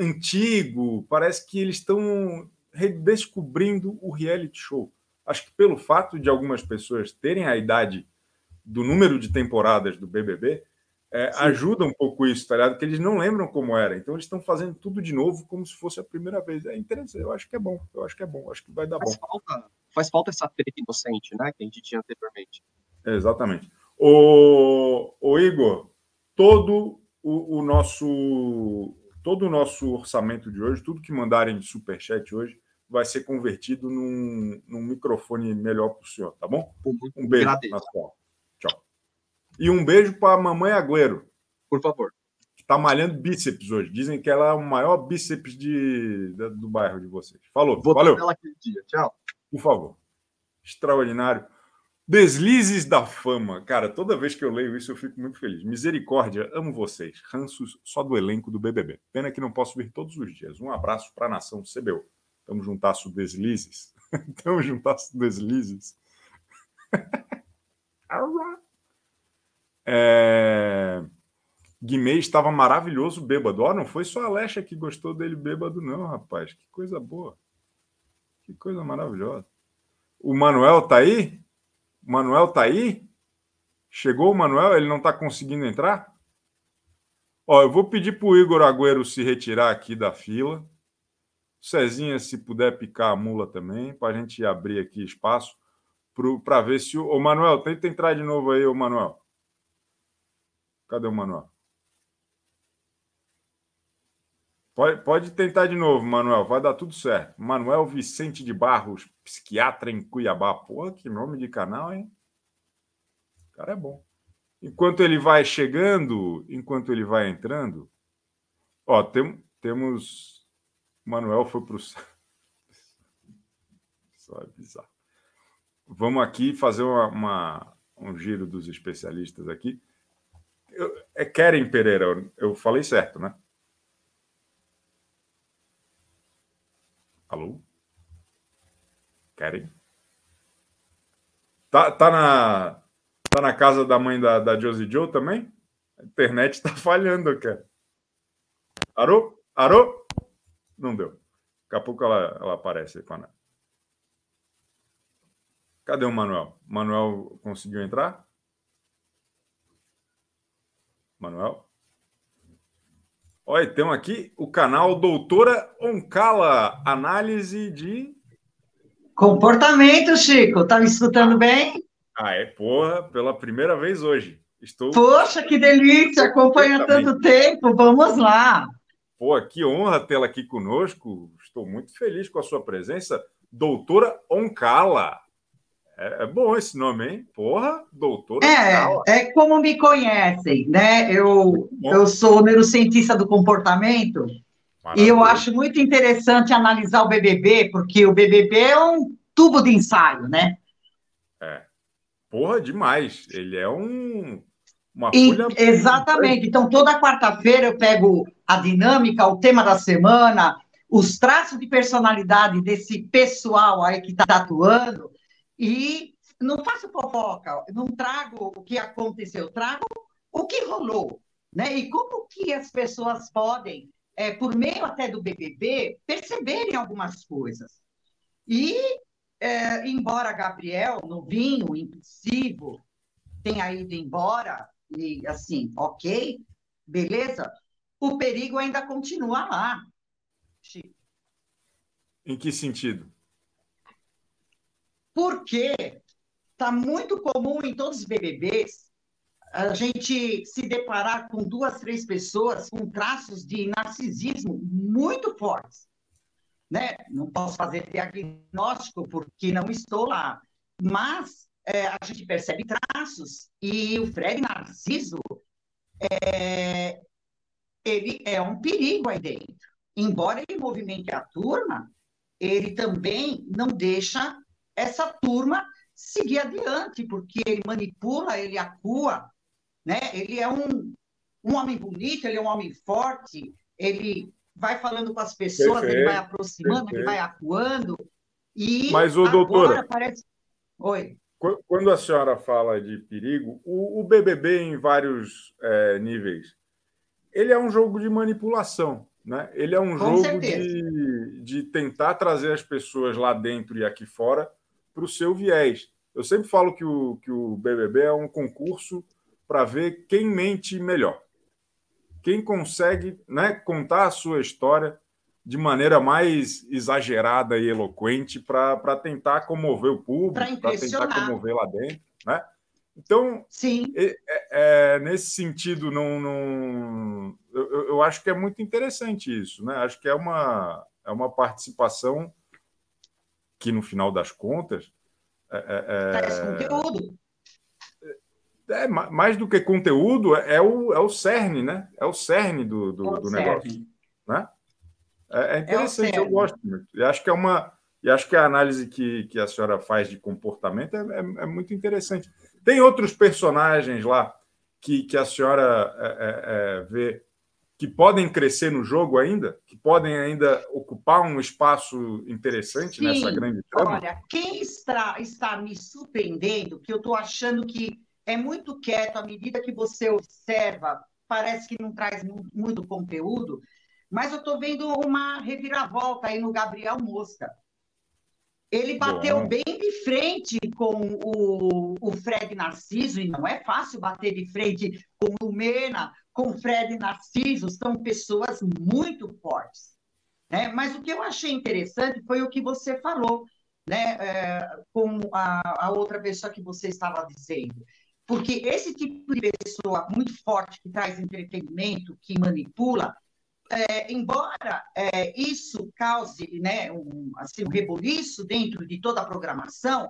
S1: antigo. Parece que eles estão redescobrindo o reality show. Acho que pelo fato de algumas pessoas terem a idade do número de temporadas do BBB, é, ajuda um pouco isso, tá ligado? Que eles não lembram como era. Então eles estão fazendo tudo de novo como se fosse a primeira vez. É interessante, eu acho que é bom. Eu acho que é bom, acho que vai dar
S5: faz
S1: bom.
S5: Falta, faz falta essa treta inocente, né? Que a gente tinha anteriormente.
S1: Exatamente. O, o Igor, todo o, o, nosso todo o nosso orçamento de hoje, tudo que mandarem de superchat hoje, vai ser convertido num, num microfone melhor para o senhor, tá bom? Um beijo. Tchau. E um beijo para a mamãe Agüero.
S5: Por favor.
S1: Que está malhando bíceps hoje. Dizem que ela é o maior bíceps de, de do bairro de vocês. Falou.
S5: Vou
S1: Valeu.
S5: Tchau.
S1: Por favor. Extraordinário. Deslizes da fama. Cara, toda vez que eu leio isso, eu fico muito feliz. Misericórdia, amo vocês. Ranços só do elenco do BBB. Pena que não posso vir todos os dias. Um abraço para a nação CBU. Tamo juntasso deslizes. Tamo juntasso deslizes. é... Guimê estava maravilhoso bêbado. Oh, não foi só a Alexa que gostou dele bêbado, não, rapaz. Que coisa boa. Que coisa maravilhosa. O Manuel tá aí? Manuel tá aí? Chegou o Manuel? Ele não está conseguindo entrar? Ó, eu vou pedir para o Igor Agüero se retirar aqui da fila. Cezinha, se puder picar a mula também, para a gente abrir aqui espaço para ver se o. Ô, Manuel, tenta entrar de novo aí, ô Manuel. Cadê o Manuel? Pode, pode tentar de novo, Manuel, vai dar tudo certo. Manuel Vicente de Barros, psiquiatra em Cuiabá. Porra, que nome de canal, hein? O cara é bom. Enquanto ele vai chegando, enquanto ele vai entrando, ó, tem, temos Manuel foi para o. Isso é bizarro. Vamos aqui fazer uma, uma, um giro dos especialistas aqui. Eu, é Keren Pereira, eu falei certo, né? Alô? Keren? Tá, tá, na, tá na casa da mãe da, da Josie Joe também? A internet está falhando, cara. Arô? Arô? Não deu. Daqui a pouco ela, ela aparece aí, Pana. Cadê o Manuel? Manuel conseguiu entrar? Manuel? Olha, temos aqui o canal Doutora Oncala, análise de.
S6: Comportamento, Chico. Tá me escutando bem?
S1: Ah, é, porra, pela primeira vez hoje. Estou.
S6: Poxa, que delícia! Acompanha tanto tempo. Vamos lá.
S1: Pô, que honra tê-la aqui conosco. Estou muito feliz com a sua presença. Doutora Oncala. É, é bom esse nome, hein? Porra, doutora
S6: é. É como me conhecem, né? Eu, eu sou neurocientista do comportamento Maravilha. e eu acho muito interessante analisar o BBB, porque o BBB é um tubo de ensaio, né?
S1: É. Porra, demais. Ele é um
S6: uma folha... Exatamente. Então, toda quarta-feira eu pego a dinâmica, o tema da semana, os traços de personalidade desse pessoal aí que está atuando e não faço fofoca, não trago o que aconteceu, trago o que rolou, né? E como que as pessoas podem, é, por meio até do BBB, perceberem algumas coisas. E, é, embora Gabriel, novinho, impulsivo, tenha ido embora, e assim, ok, beleza, o perigo ainda continua lá.
S1: Chico. Em que sentido?
S6: Porque está muito comum em todos os BBBs a gente se deparar com duas, três pessoas com traços de narcisismo muito fortes. Né? Não posso fazer diagnóstico porque não estou lá, mas é, a gente percebe traços. E o Fred Narciso, é, ele é um perigo aí dentro. Embora ele movimente a turma, ele também não deixa essa turma seguir adiante, porque ele manipula, ele acua, né? Ele é um, um homem bonito, ele é um homem forte, ele vai falando com as pessoas, perfeito, ele vai aproximando, perfeito. ele vai acuando. E
S1: Mas, o doutor
S6: parece... Oi.
S1: Quando a senhora fala de perigo, o, o BBB em vários é, níveis, ele é um jogo de manipulação, né? Ele é um Com jogo de, de tentar trazer as pessoas lá dentro e aqui fora para o seu viés. Eu sempre falo que o, que o BBB é um concurso para ver quem mente melhor, quem consegue né, contar a sua história de maneira mais exagerada e eloquente para tentar comover o público, para tentar comover lá dentro, né? Então,
S6: Sim.
S1: É, é, nesse sentido, não, não eu, eu, acho que é muito interessante isso, né? Acho que é uma, é uma participação que, no final das contas, é, é,
S6: Traz conteúdo.
S1: É, mais do que conteúdo, é o, é o cerne, né? É o cerne do, do, é do negócio. Né? É, é interessante, eu gosto muito. E acho que é uma. E acho que a análise que, que a senhora faz de comportamento é, é, é muito interessante. Tem outros personagens lá que, que a senhora é, é, é, vê que podem crescer no jogo ainda, que podem ainda ocupar um espaço interessante Sim. nessa grande trama?
S6: Olha, quem está, está me surpreendendo, que eu estou achando que é muito quieto à medida que você observa, parece que não traz muito conteúdo, mas eu estou vendo uma reviravolta aí no Gabriel Mosca. Ele bateu Bom. bem de frente com o, o Fred Narciso, e não é fácil bater de frente com o Mena, com Fred Narciso, são pessoas muito fortes. Né? Mas o que eu achei interessante foi o que você falou, né? É, com a, a outra pessoa que você estava dizendo. Porque esse tipo de pessoa muito forte, que traz entretenimento, que manipula, é, embora é, isso cause né, um, assim, um reboliço dentro de toda a programação,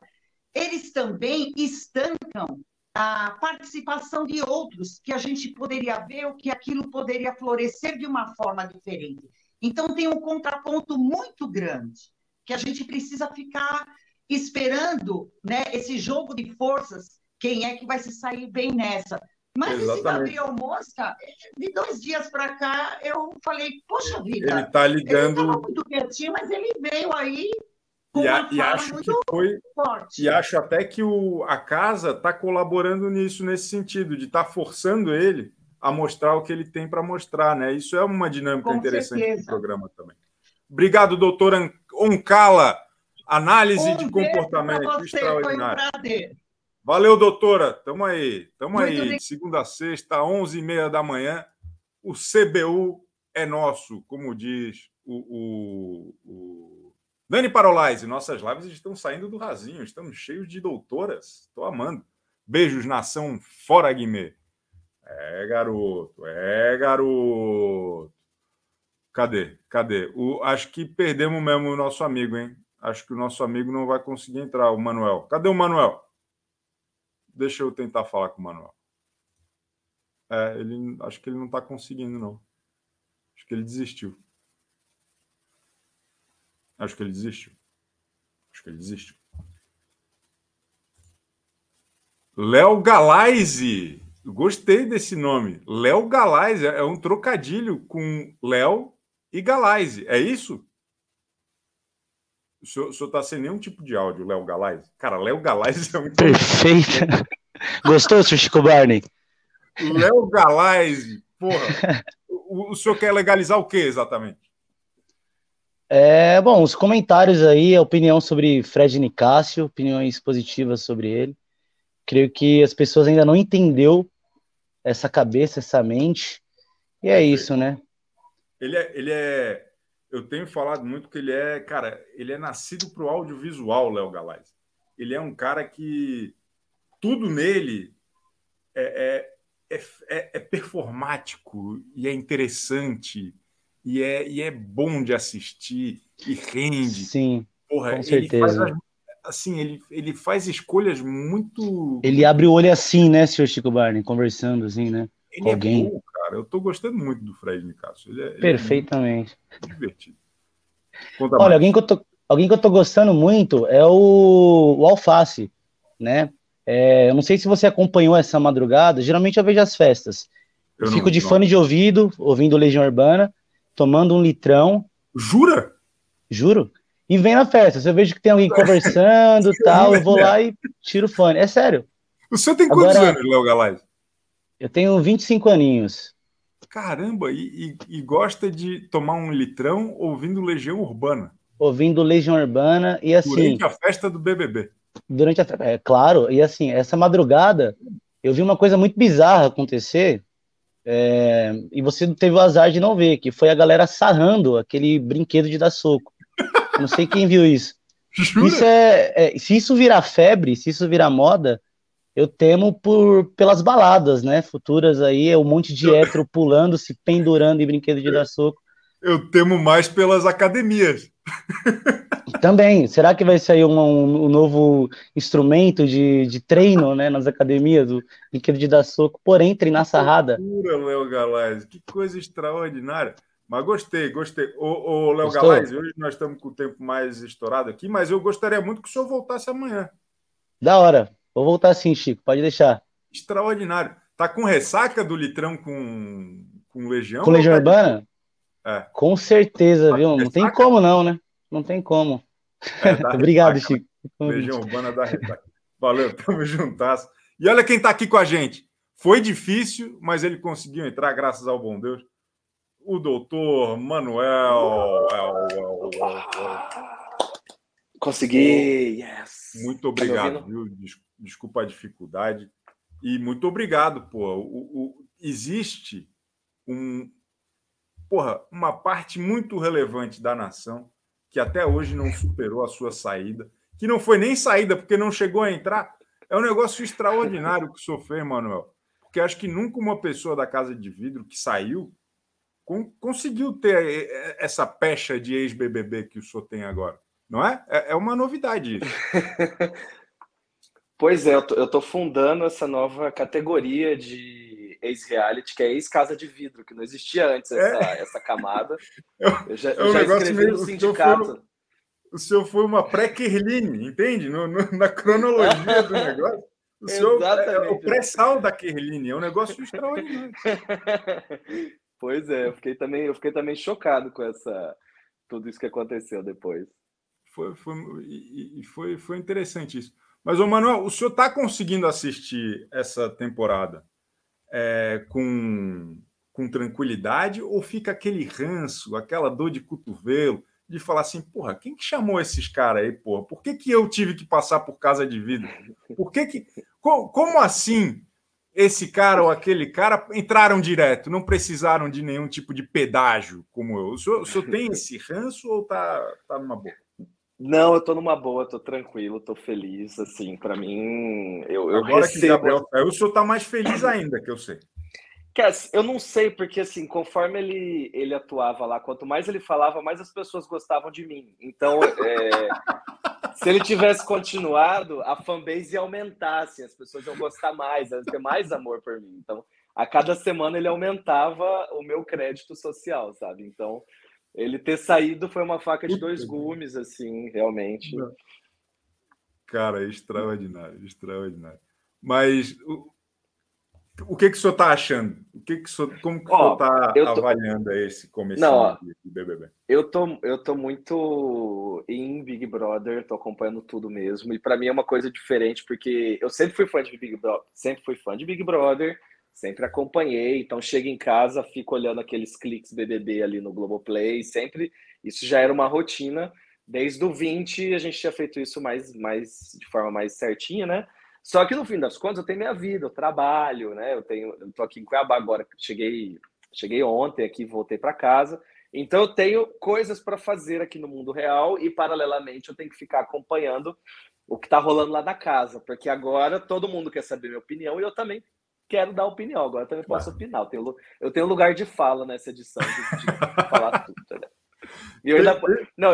S6: eles também estancam a participação de outros, que a gente poderia ver o que aquilo poderia florescer de uma forma diferente. Então, tem um contraponto muito grande, que a gente precisa ficar esperando né, esse jogo de forças, quem é que vai se sair bem nessa. Mas Exatamente. esse Gabriel Mosca, de dois dias para cá, eu falei, poxa vida.
S1: Ele está ligando. Ele
S6: muito quietinho, mas ele veio aí.
S1: E, a, e acho que foi. Forte. E acho até que o, a casa está colaborando nisso, nesse sentido, de estar tá forçando ele a mostrar o que ele tem para mostrar, né? Isso é uma dinâmica com interessante certeza. do programa também. Obrigado, doutor Oncala. Análise um de comportamento você, extraordinário. Um. Valeu, doutora. Tamo aí. Tamo Muito aí. Segunda a sexta, 11h30 da manhã. O CBU é nosso, como diz o, o, o... Dani Parolais. Nossas lives estão saindo do rasinho. Estamos cheios de doutoras. Estou amando. Beijos, nação fora Guimê. É, garoto. É, garoto. Cadê? Cadê? O, acho que perdemos mesmo o nosso amigo, hein? Acho que o nosso amigo não vai conseguir entrar, o Manuel. Cadê o Manuel? Deixa eu tentar falar com o Manuel. É, ele, acho que ele não está conseguindo, não. Acho que ele desistiu. Acho que ele desistiu. Acho que ele desistiu. Léo Galaise. Gostei desse nome. Léo Galaise é um trocadilho com Léo e Galaise. É isso? O senhor, está sem nenhum tipo de áudio, Léo Galais? Cara, Léo Galais é um.
S7: Perfeito. Gostou, seu Chico Barney?
S1: Léo Galais, porra. O, o senhor quer legalizar o que exatamente?
S7: É, bom, os comentários aí, a opinião sobre Fred Nicásio, opiniões positivas sobre ele. Creio que as pessoas ainda não entendeu essa cabeça, essa mente. E é isso, né?
S1: Ele é, ele é eu tenho falado muito que ele é, cara, ele é nascido para o audiovisual, Léo Galais. Ele é um cara que tudo nele é, é, é, é, performático e é interessante e é, e é bom de assistir e rende.
S7: Sim, Porra, com certeza.
S1: Faz, assim, ele, ele faz escolhas muito...
S7: Ele abre o olho assim, né, senhor Chico Barney, conversando assim, né?
S1: Ele com alguém. Bom, cara. Eu estou gostando muito do Fred Nicasso. Ele é,
S7: Perfeitamente.
S1: Ele é divertido.
S7: Conta Olha, alguém que, eu tô, alguém que eu tô gostando muito é o, o Alface, né? É, eu não sei se você acompanhou essa madrugada, geralmente eu vejo as festas. Eu, eu fico não, de não. fone de ouvido, ouvindo Legião Urbana, tomando um litrão.
S1: Jura?
S7: Juro. E vem na festa. Se eu vejo que tem alguém conversando tal, eu vou lá e tiro o fone. É sério.
S1: O senhor tem quantos Agora, anos, Léo Galais?
S7: Eu tenho 25 aninhos.
S1: Caramba, e, e, e, gosta de tomar um litrão ouvindo Legião Urbana.
S7: Ouvindo Legião Urbana e assim.
S1: Durante a festa do BBB.
S7: Durante a é claro, e assim, essa madrugada eu vi uma coisa muito bizarra acontecer, É, e você teve o azar de não ver, que foi a galera sarrando aquele brinquedo de dar soco. Não sei quem viu isso. Jura? Isso é, é, se isso virar febre, se isso virar moda, eu temo por pelas baladas, né? Futuras aí, é um monte de hétero pulando, se pendurando em brinquedo de dar soco.
S1: Eu temo mais pelas academias.
S7: Também. Será que vai sair um, um, um novo instrumento de, de treino né, nas academias, do brinquedo de dar soco, porém treinar sarrada?
S1: Loucura, Léo Galaz. Que coisa extraordinária. Mas gostei, gostei. Ô, ô Léo Galaz, hoje nós estamos com o tempo mais estourado aqui, mas eu gostaria muito que o senhor voltasse amanhã.
S7: Da hora. Vou voltar sim, Chico. Pode deixar.
S1: Extraordinário. Tá com ressaca do litrão com, com Legião?
S7: Com Legião tá Urbana? É. Com certeza, tá viu? Não tem como não, né? Não tem como. É, Obrigado, Chico.
S1: Legião Urbana da ressaca. Valeu, tamo juntas. E olha quem tá aqui com a gente. Foi difícil, mas ele conseguiu entrar, graças ao bom Deus. O doutor Manuel.
S8: Consegui, yes.
S1: Muito tá obrigado, viu? Desculpa a dificuldade. E muito obrigado, pô. O, o, existe um, porra, uma parte muito relevante da nação que até hoje não superou a sua saída, que não foi nem saída porque não chegou a entrar. É um negócio extraordinário que fez, Manuel. Porque acho que nunca uma pessoa da Casa de Vidro que saiu conseguiu ter essa pecha de ex-BBB que o senhor tem agora. Não é? É, é uma novidade isso.
S8: pois é, eu tô, fundando essa nova categoria de ex-reality, que é ex-casa de vidro, que não existia antes essa, é. essa camada.
S1: Eu já, é um já escrevi meio, no sindicato. O senhor foi uma pré-Kerline, entende? No, no, na cronologia do negócio. O senhor é, é o pré-sal da Kerline, é um negócio extraordinário.
S8: pois é, eu fiquei também, eu fiquei também chocado com essa tudo isso que aconteceu depois.
S1: Foi, foi, e, foi, foi interessante isso. Mas, ô Manuel, o senhor está conseguindo assistir essa temporada é, com, com tranquilidade ou fica aquele ranço, aquela dor de cotovelo de falar assim, porra, quem que chamou esses caras aí, porra? Por que, que eu tive que passar por casa de vida? Por que que... Como, como assim esse cara ou aquele cara entraram direto, não precisaram de nenhum tipo de pedágio como eu? O senhor, o senhor tem esse ranço ou tá, tá numa boa?
S8: Não, eu tô numa boa, tô tranquilo, tô feliz, assim, para mim, eu, eu
S1: Agora recebo... que Gabriel saiu, o senhor tá mais feliz ainda, que eu sei.
S8: Cass, eu não sei, porque assim, conforme ele, ele atuava lá, quanto mais ele falava, mais as pessoas gostavam de mim. Então, é, se ele tivesse continuado, a fanbase ia aumentar, assim, as pessoas iam gostar mais, iam ter mais amor por mim. Então, a cada semana ele aumentava o meu crédito social, sabe? Então, ele ter saído foi uma faca de dois gumes, assim, realmente.
S1: Cara, extraordinário, extraordinário. Mas o, o que, que o senhor está achando? O que que o senhor, como que o senhor está tô... avaliando esse começo
S8: de BBB? Eu tô, eu tô muito em Big Brother, tô acompanhando tudo mesmo. E para mim é uma coisa diferente, porque eu sempre fui fã de Big Brother, sempre fui fã de Big Brother sempre acompanhei. Então, chego em casa, fico olhando aqueles cliques BBB ali no Globoplay, sempre. Isso já era uma rotina. Desde o 20, a gente tinha feito isso mais, mais de forma mais certinha, né? Só que no fim das contas, eu tenho minha vida, eu trabalho, né? Eu tenho, eu tô aqui em Cuiabá agora, cheguei, cheguei ontem aqui, voltei para casa. Então, eu tenho coisas para fazer aqui no mundo real e, paralelamente, eu tenho que ficar acompanhando o que está rolando lá na casa, porque agora todo mundo quer saber minha opinião e eu também quero dar opinião, agora também posso opinar. Eu tenho, eu tenho lugar de fala nessa edição de, de falar tudo. Tá e eu ainda, não,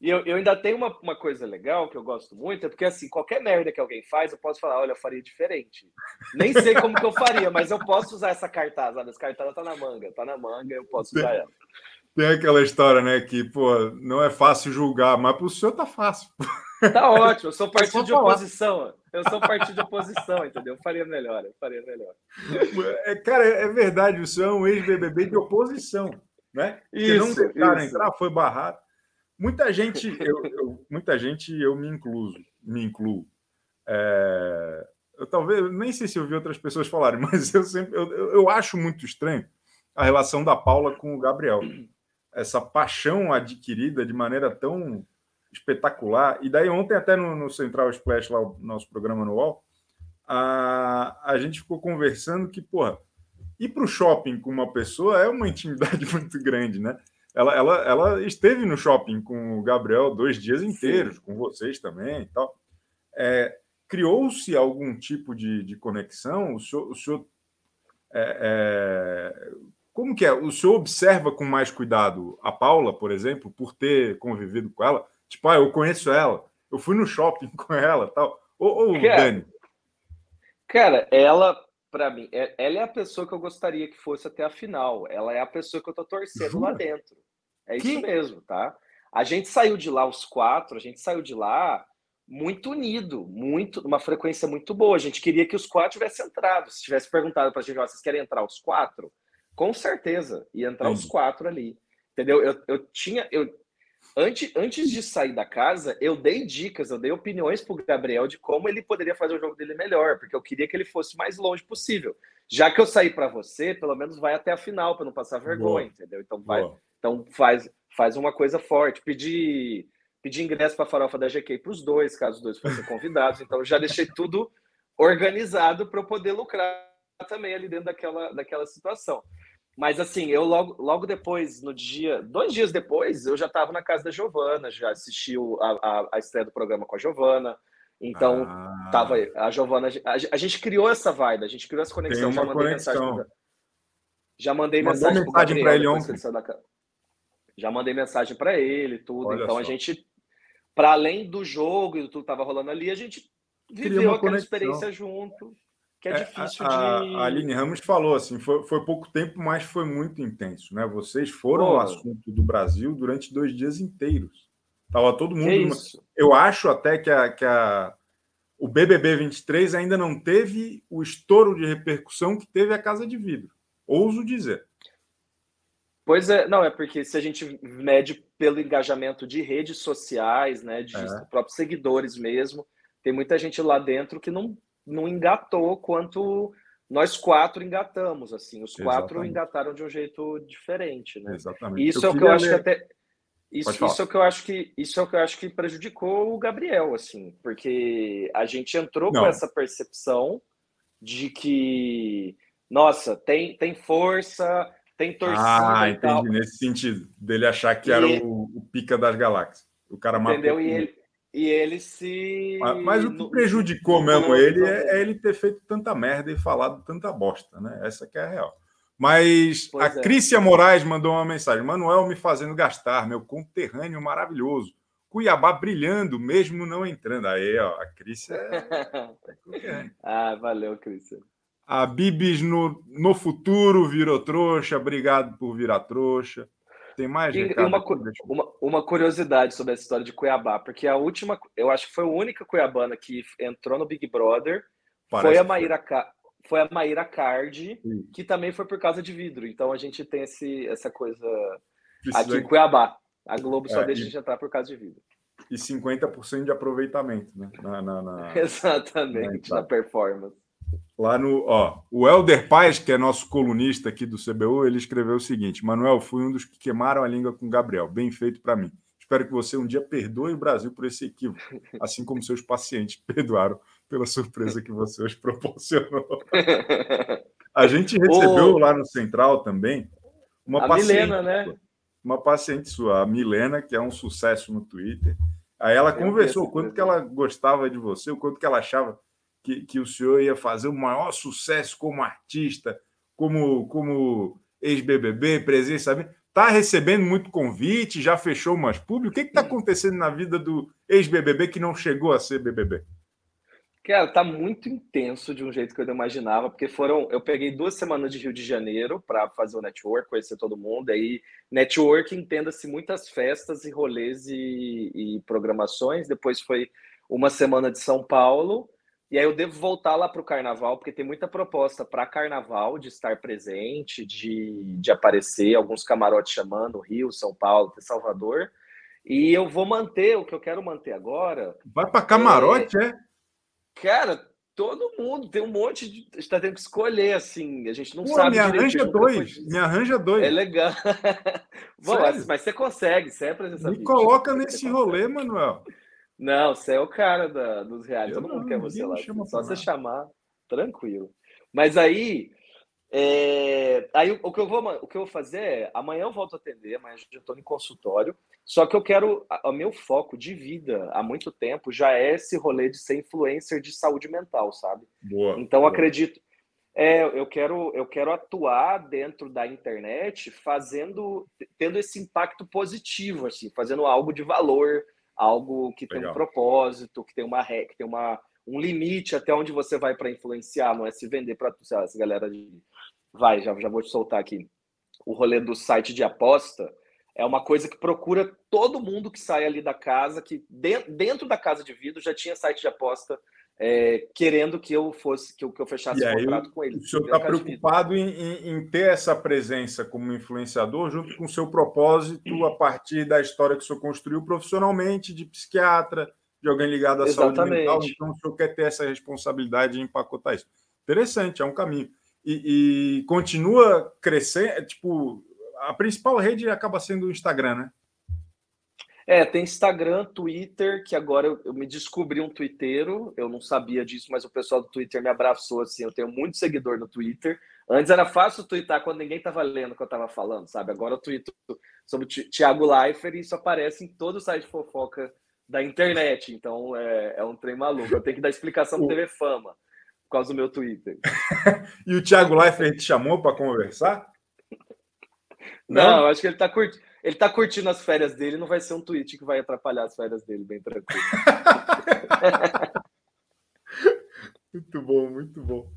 S8: eu, eu ainda tenho uma, uma coisa legal que eu gosto muito, é porque assim, qualquer merda que alguém faz, eu posso falar, olha, eu faria diferente. Nem sei como que eu faria, mas eu posso usar essa cartaz. Essa cartaz tá na manga, tá na manga, eu posso usar ela.
S1: Tem aquela história, né, que, pô, não é fácil julgar, mas pro senhor tá fácil.
S8: Tá ótimo, eu sou partido de oposição. Eu sou partido de oposição, entendeu? Eu faria melhor, eu faria melhor.
S1: É, cara, é verdade, o senhor é um ex-BBB de oposição, né? Isso, não deixaram isso. entrar, foi barrado. Muita gente, eu, eu, muita gente, eu me incluo, me incluo. É, eu talvez, nem sei se eu vi outras pessoas falarem, mas eu sempre, eu, eu acho muito estranho a relação da Paula com o Gabriel essa paixão adquirida de maneira tão espetacular. E daí ontem até no, no Central Splash, lá o nosso programa UOL, a, a gente ficou conversando que, porra, ir para o shopping com uma pessoa é uma intimidade muito grande, né? Ela, ela, ela esteve no shopping com o Gabriel dois dias inteiros, Sim. com vocês também e tal. É, Criou-se algum tipo de, de conexão? O senhor, o senhor é, é, como que é? O senhor observa com mais cuidado a Paula, por exemplo, por ter convivido com ela? Tipo, ah, eu conheço ela, eu fui no shopping com ela tal. Ou, ou cara, Dani?
S8: Cara, ela, para mim, é, ela é a pessoa que eu gostaria que fosse até a final. Ela é a pessoa que eu tô torcendo Jura? lá dentro. É que? isso mesmo, tá? A gente saiu de lá os quatro, a gente saiu de lá muito unido, muito, uma frequência muito boa. A gente queria que os quatro tivessem entrado. Se tivesse perguntado para a gente, vocês querem entrar os quatro? Com certeza, ia entrar os quatro ali. Entendeu? Eu, eu tinha. Eu, antes, antes de sair da casa, eu dei dicas, eu dei opiniões para o Gabriel de como ele poderia fazer o jogo dele melhor, porque eu queria que ele fosse mais longe possível. Já que eu saí para você, pelo menos vai até a final para não passar vergonha, Boa. entendeu? Então vai, então faz, faz uma coisa forte. Pedir pedi ingresso para a farofa da GK para os dois, caso os dois fossem convidados. Então, já deixei tudo organizado para eu poder lucrar também ali dentro daquela, daquela situação. Mas assim, eu logo, logo depois, no dia, dois dias depois, eu já estava na casa da Giovana, já assisti a, a, a, estreia do programa com a Giovana. Então, ah. tava a Giovana. A, a, gente criou essa vibe, a gente criou essa conexão.
S1: já mandei conexão. mensagem.
S8: Já mandei mensagem para ele ontem. Já mandei mensagem para ele, tudo. Olha então só. a gente para além do jogo e do tudo que estava rolando ali, a gente viveu aquela conexão. experiência junto, que é, é difícil
S1: a,
S8: de.
S1: A Aline Ramos falou assim: foi, foi pouco tempo, mas foi muito intenso, né? Vocês foram o assunto do Brasil durante dois dias inteiros. Tava todo mundo. Numa... Eu acho até que, a, que a, o BBB 23 ainda não teve o estouro de repercussão que teve a Casa de Vidro. Ouso dizer.
S8: Pois é, não, é porque se a gente mede pelo engajamento de redes sociais, né, de é. próprios seguidores mesmo, tem muita gente lá dentro que não, não engatou quanto nós quatro engatamos, assim, os quatro Exatamente. engataram de um jeito diferente, né?
S1: Exatamente.
S8: Isso eu é o que eu acho que até isso, isso é o que eu acho que isso é o que eu acho que prejudicou o Gabriel, assim, porque a gente entrou não. com essa percepção de que nossa, tem, tem força, tem torcida. Ah, entendi.
S1: Nesse sentido, dele achar que e era ele... o, o, pica das galáxias. O cara
S8: Entendeu? E ele, e ele se.
S1: Mas, mas o que prejudicou no, mesmo no, ele no... É, é, ele ter feito tanta merda e falado tanta bosta, né? Essa que é a real. Mas pois a é. Crícia Moraes mandou uma mensagem: Manuel me fazendo gastar, meu conterrâneo maravilhoso. Cuiabá brilhando, mesmo não entrando. Aí, ó, a Crícia.
S8: É... ah, valeu, Crícia.
S1: A Bibis no, no futuro virou trouxa. Obrigado por virar trouxa. Tem mais
S8: e uma, uma, uma, curiosidade sobre essa história de Cuiabá, porque a última, eu acho que foi a única cuiabana que entrou no Big Brother foi a Maíra foi a Maíra Card, Sim. que também foi por causa de vidro. Então a gente tem esse, essa coisa Isso aqui em Cuiabá. A Globo só é, deixa e... a gente entrar por causa de vidro.
S1: E 50% de aproveitamento, né? Na, na, na...
S8: Exatamente, na, na performance.
S1: Lá no. Ó, o Helder Paz, que é nosso colunista aqui do CBU, ele escreveu o seguinte: Manuel, fui um dos que queimaram a língua com Gabriel. Bem feito para mim. Espero que você um dia perdoe o Brasil por esse equívoco, assim como seus pacientes perdoaram pela surpresa que você os proporcionou. A gente recebeu lá no Central também uma paciente.
S8: Milena, né?
S1: Uma paciente sua, a Milena, que é um sucesso no Twitter. Aí ela conversou o quanto que ela gostava de você, o quanto que ela achava que, que o senhor ia fazer o maior sucesso como artista, como, como ex-BBB, presença. Está recebendo muito convite, já fechou umas públicas. O que está acontecendo na vida do ex-BBB que não chegou a ser BBB?
S8: Cara, tá muito intenso de um jeito que eu não imaginava, porque foram. Eu peguei duas semanas de Rio de Janeiro para fazer o network, conhecer todo mundo. Aí, network entenda-se muitas festas e rolês e, e programações. Depois foi uma semana de São Paulo. E aí eu devo voltar lá para o carnaval, porque tem muita proposta para carnaval de estar presente, de, de aparecer, alguns camarotes chamando, Rio, São Paulo, Salvador. E eu vou manter o que eu quero manter agora.
S1: Vai para camarote, é... é?
S8: Cara, todo mundo tem um monte de. está tendo que escolher, assim. A gente não Pô, sabe.
S1: Me arranja dois. Me arranja dois.
S8: É legal. Bom, mas você consegue, você é presença.
S1: Me coloca nesse rolê, Manuel.
S8: Não, você é o cara da, dos reais. Todo mundo quer você lá. Só você chamar, tranquilo. Mas aí, É, aí o, o, que eu vou, o que eu vou fazer é, amanhã eu volto a atender, amanhã eu estou em consultório, só que eu quero, o meu foco de vida há muito tempo já é esse rolê de ser influencer de saúde mental, sabe? Boa, então boa. acredito, é, eu quero, eu quero atuar dentro da internet, fazendo, tendo esse impacto positivo, assim, fazendo algo de valor, algo que Legal. tem um propósito, que tem uma que tem uma um limite até onde você vai para influenciar, não é se vender para essa galera de vai, já, já vou te soltar aqui. O rolê do site de aposta é uma coisa que procura todo mundo que sai ali da casa, que dentro da casa de vidro já tinha site de aposta é, querendo que eu fosse que eu, que eu fechasse o contrato com ele.
S1: O senhor está preocupado em, em, em, ter essa presença como influenciador junto com o seu propósito a partir da história que o senhor construiu profissionalmente de psiquiatra, de alguém ligado à Exatamente. saúde mental. Então o senhor quer ter essa responsabilidade de empacotar isso. Interessante, é um caminho e, e continua crescendo. É, tipo, a principal rede acaba sendo o Instagram, né?
S8: É, tem Instagram, Twitter, que agora eu, eu, me descobri um twitteiro, eu não sabia disso, mas o pessoal do Twitter me abraçou assim, eu tenho muito seguidor no Twitter. Antes era fácil twittar quando ninguém estava lendo o que eu estava falando, sabe? Agora eu twito sobre o Thiago Leifert e isso aparece em todo o site de fofoca da internet, então é, é um trem maluco. Eu tenho que dar explicação para TV Fama por causa do meu Twitter.
S1: e o Thiago Leifert te chamou para conversar?
S8: Não, não, acho que ele está curtindo. Ele tá curtindo as férias dele, não vai ser um tweet que vai atrapalhar as férias dele, bem tranquilo.
S1: muito bom, muito bom.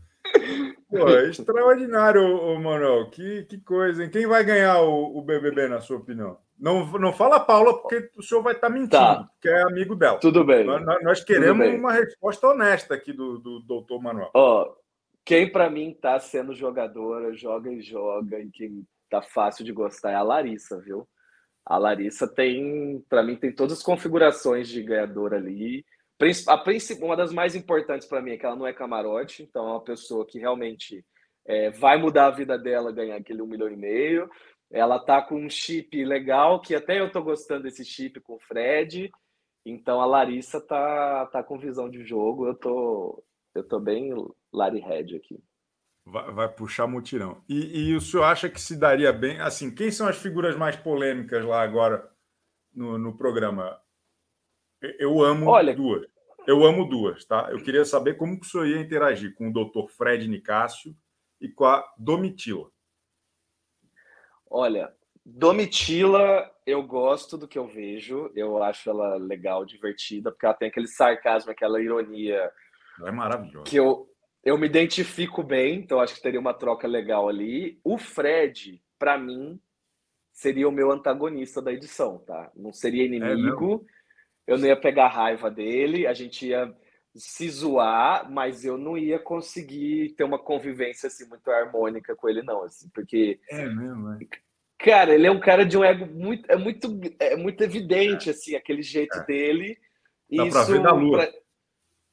S1: Pô, é extraordinário, ô, Manuel. Que, que coisa, hein? Quem vai ganhar o, o BBB, na sua opinião? Não, não fala Paula, porque o senhor vai estar tá mentindo, tá. que é amigo dela.
S8: Tudo bem.
S1: Nós, nós queremos bem. uma resposta honesta aqui do, do doutor Manuel.
S8: Ó, quem para mim tá sendo jogadora, joga e joga, e quem tá fácil de gostar é a Larissa, viu? A Larissa tem, para mim, tem todas as configurações de ganhadora ali. A uma das mais importantes para mim é que ela não é camarote, então é uma pessoa que realmente é, vai mudar a vida dela ganhar aquele um milhão e meio. Ela tá com um chip legal, que até eu tô gostando desse chip com o Fred. Então a Larissa tá, tá com visão de jogo. Eu tô, eu tô bem Larry Head aqui.
S1: Vai, vai, puxar mutirão. E, e, o senhor acha que se daria bem? Assim, quem são as figuras mais polêmicas lá agora no, no programa? Eu amo Olha, duas. Eu amo duas, tá? Eu queria saber como que o senhor ia interagir com o doutor Fred Nicásio e com a Domitila.
S8: Olha, Domitila, eu gosto do que eu vejo. Eu acho ela legal, divertida, porque ela tem aquele sarcasmo, aquela ironia.
S1: Ela é maravilhosa.
S8: Que eu, eu me identifico bem, então acho que teria uma troca legal ali. O Fred, para mim, seria o meu antagonista da edição, tá? Não seria é inimigo. É eu não ia pegar raiva dele, a gente ia se zoar, mas eu não ia conseguir ter uma convivência assim muito harmônica com ele não, assim, porque
S1: É mesmo, é.
S8: Cara, ele é um cara de um ego muito é muito é muito evidente é. assim, aquele jeito é. dele.
S1: Dá Isso pra ver da lua. Pra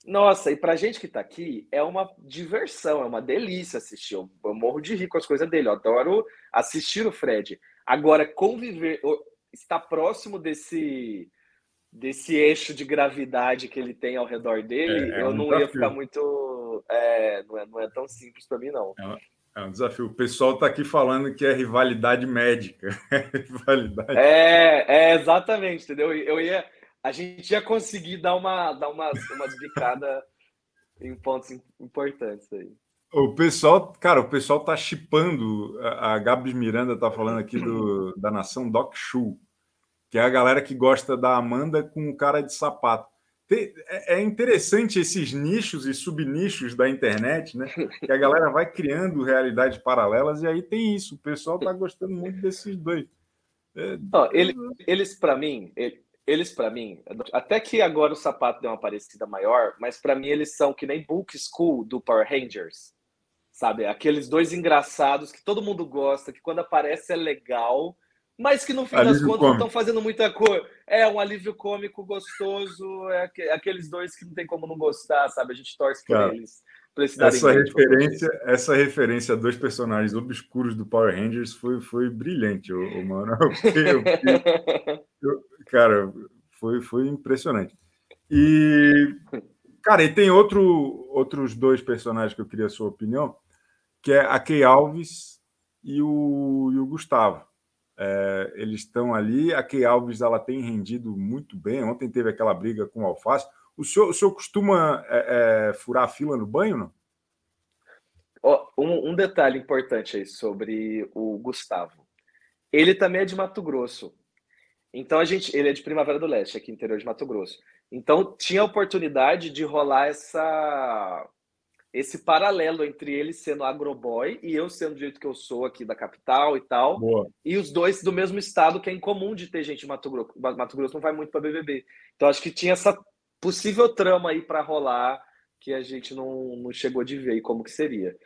S8: nossa, e pra gente que tá aqui, é uma diversão, é uma delícia assistir. Eu, eu morro de rir com as coisas dele, eu adoro assistir o Fred. Agora, conviver, estar próximo desse desse eixo de gravidade que ele tem ao redor dele, é, é eu um não desafio. ia ficar muito. É, não, é, não é tão simples para mim, não.
S1: É, é um desafio. O pessoal está aqui falando que é rivalidade médica. rivalidade.
S8: É, é, exatamente, entendeu? Eu ia, a gente ia conseguir dar uma dar umas, umas bicadas em pontos importantes aí.
S1: O pessoal, cara, o pessoal tá chipando. A Gabs Miranda tá falando aqui do, da nação Doc Shoe, que é a galera que gosta da Amanda com o cara de sapato. É, é interessante esses nichos e subnichos da internet, né? Que a galera vai criando realidades paralelas e aí tem isso. O pessoal tá gostando muito desses dois.
S8: É... Ele, eles, para mim, ele, eles para mim, até que agora o sapato deu uma parecida maior, mas para mim eles são que nem Book School do Power Rangers, sabe? Aqueles dois engraçados que todo mundo gosta, que quando aparece é legal, mas que no fim alívio das contas não estão fazendo muita cor. É um alívio cômico gostoso, é aqueles dois que não tem como não gostar, sabe? A gente torce por Cara, eles.
S1: Essa referência, essa referência a dois personagens obscuros do Power Rangers foi, foi brilhante, o, mano. Eu, eu, eu, cara, foi, foi impressionante. E, cara, e tem outro, outros dois personagens que eu queria a sua opinião, que é a Key Alves e o, e o Gustavo. É, eles estão ali. A Key Alves ela tem rendido muito bem. Ontem teve aquela briga com o Alface. O senhor, o senhor costuma é, é, furar a fila no banho, não?
S8: Um, um, detalhe importante aí sobre o Gustavo. Ele também é de Mato Grosso. Então a gente, ele é de Primavera do Leste, aqui no interior de Mato Grosso. Então tinha a oportunidade de rolar essa esse paralelo entre ele sendo agroboy e eu sendo do jeito que eu sou aqui da capital e tal. Boa. E os dois do mesmo estado, que é incomum de ter gente em Mato Grosso. Mato Grosso não vai muito para BBB. Então acho que tinha essa possível trama aí para rolar que a gente não, não chegou de ver como que seria.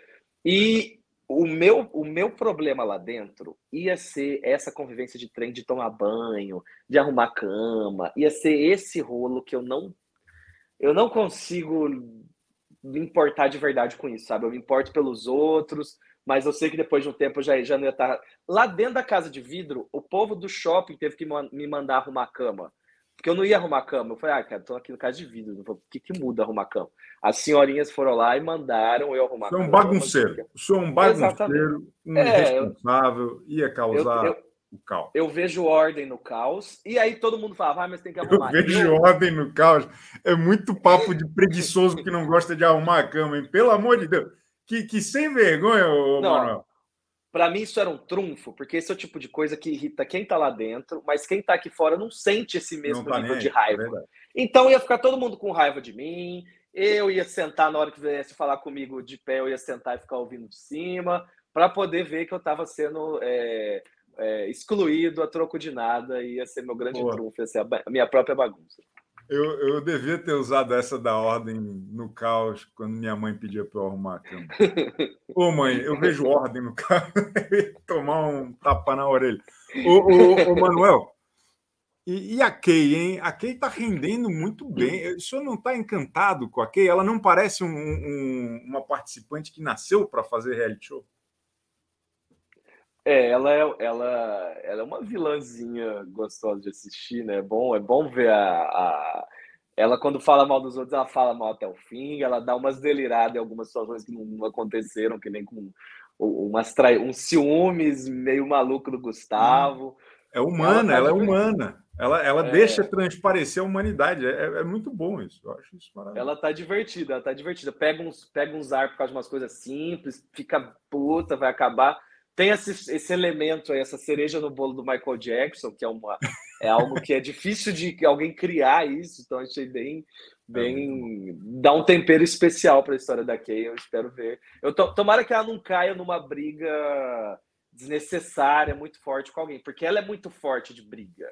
S8: E o meu, o meu problema lá dentro ia ser essa convivência de trem, de tomar banho, de arrumar cama, ia ser esse rolo que eu não eu não consigo me importar de verdade com isso, sabe? Eu me importo pelos outros, mas eu sei que depois de um tempo eu já, já não ia estar. Lá dentro da casa de vidro, o povo do shopping teve que me mandar arrumar cama. Porque eu não ia arrumar a cama. Eu falei, ah, cara, tô aqui no casa de vidro. O que, que muda arrumar a cama? As senhorinhas foram lá e mandaram eu arrumar a
S1: cama. Você é um bagunceiro. É um bagunceiro, um é, irresponsável, ia causar. Eu, eu, o caos.
S8: Eu vejo ordem no caos, e aí todo mundo fala, ah, mas tem que arrumar.
S1: Eu vejo eu... ordem no caos. É muito papo de preguiçoso que não gosta de arrumar a cama, hein? Pelo amor de Deus. Que, que sem vergonha, ô, não, Manuel.
S8: Para mim, isso era um trunfo, porque esse é o tipo de coisa que irrita quem tá lá dentro, mas quem tá aqui fora não sente esse mesmo tá nível de raiva. É então ia ficar todo mundo com raiva de mim, eu ia sentar na hora que viesse falar comigo de pé, eu ia sentar e ficar ouvindo de cima, para poder ver que eu estava sendo. É é, excluído a troco de nada, ia ser meu grande Boa. trunfo, ia ser a, minha própria bagunça.
S1: Eu, eu devia ter usado essa da ordem no caos quando minha mãe pedia para eu arrumar a cama. Ô, mãe, eu vejo ordem no caos, tomar um tapa na orelha. Ô, ô, ô Manuel, e, e, a Kay, hein? A Kay está rendendo muito bem. O senhor não está encantado com a Kay? Ela não parece um, um, uma participante que nasceu para fazer reality show?
S8: É, ela é, ela, ela é uma vilãzinha gostosa de assistir, né? É bom, é bom ver a, a, Ela, quando fala mal dos outros, ela fala mal até o fim, ela dá umas deliradas em algumas situações que não aconteceram, que nem com umas trai... um ciúmes meio maluco do Gustavo.
S1: É humana, ela, ela é humana. Ela, ela é... deixa transparecer a humanidade. É, é, muito bom isso. Eu acho isso maravilhoso.
S8: Ela tá divertida, ela tá divertida. Pega uns, pega uns ar por causa de umas coisas simples, fica puta, vai acabar tem esse, esse elemento aí, essa cereja no bolo do Michael Jackson, que é, uma, é algo que é difícil de alguém criar isso, então achei bem, bem dá um tempero especial para a história da Kay, eu espero ver. Eu to, tomara que ela não caia numa briga desnecessária, muito forte com alguém, porque ela é muito forte de briga.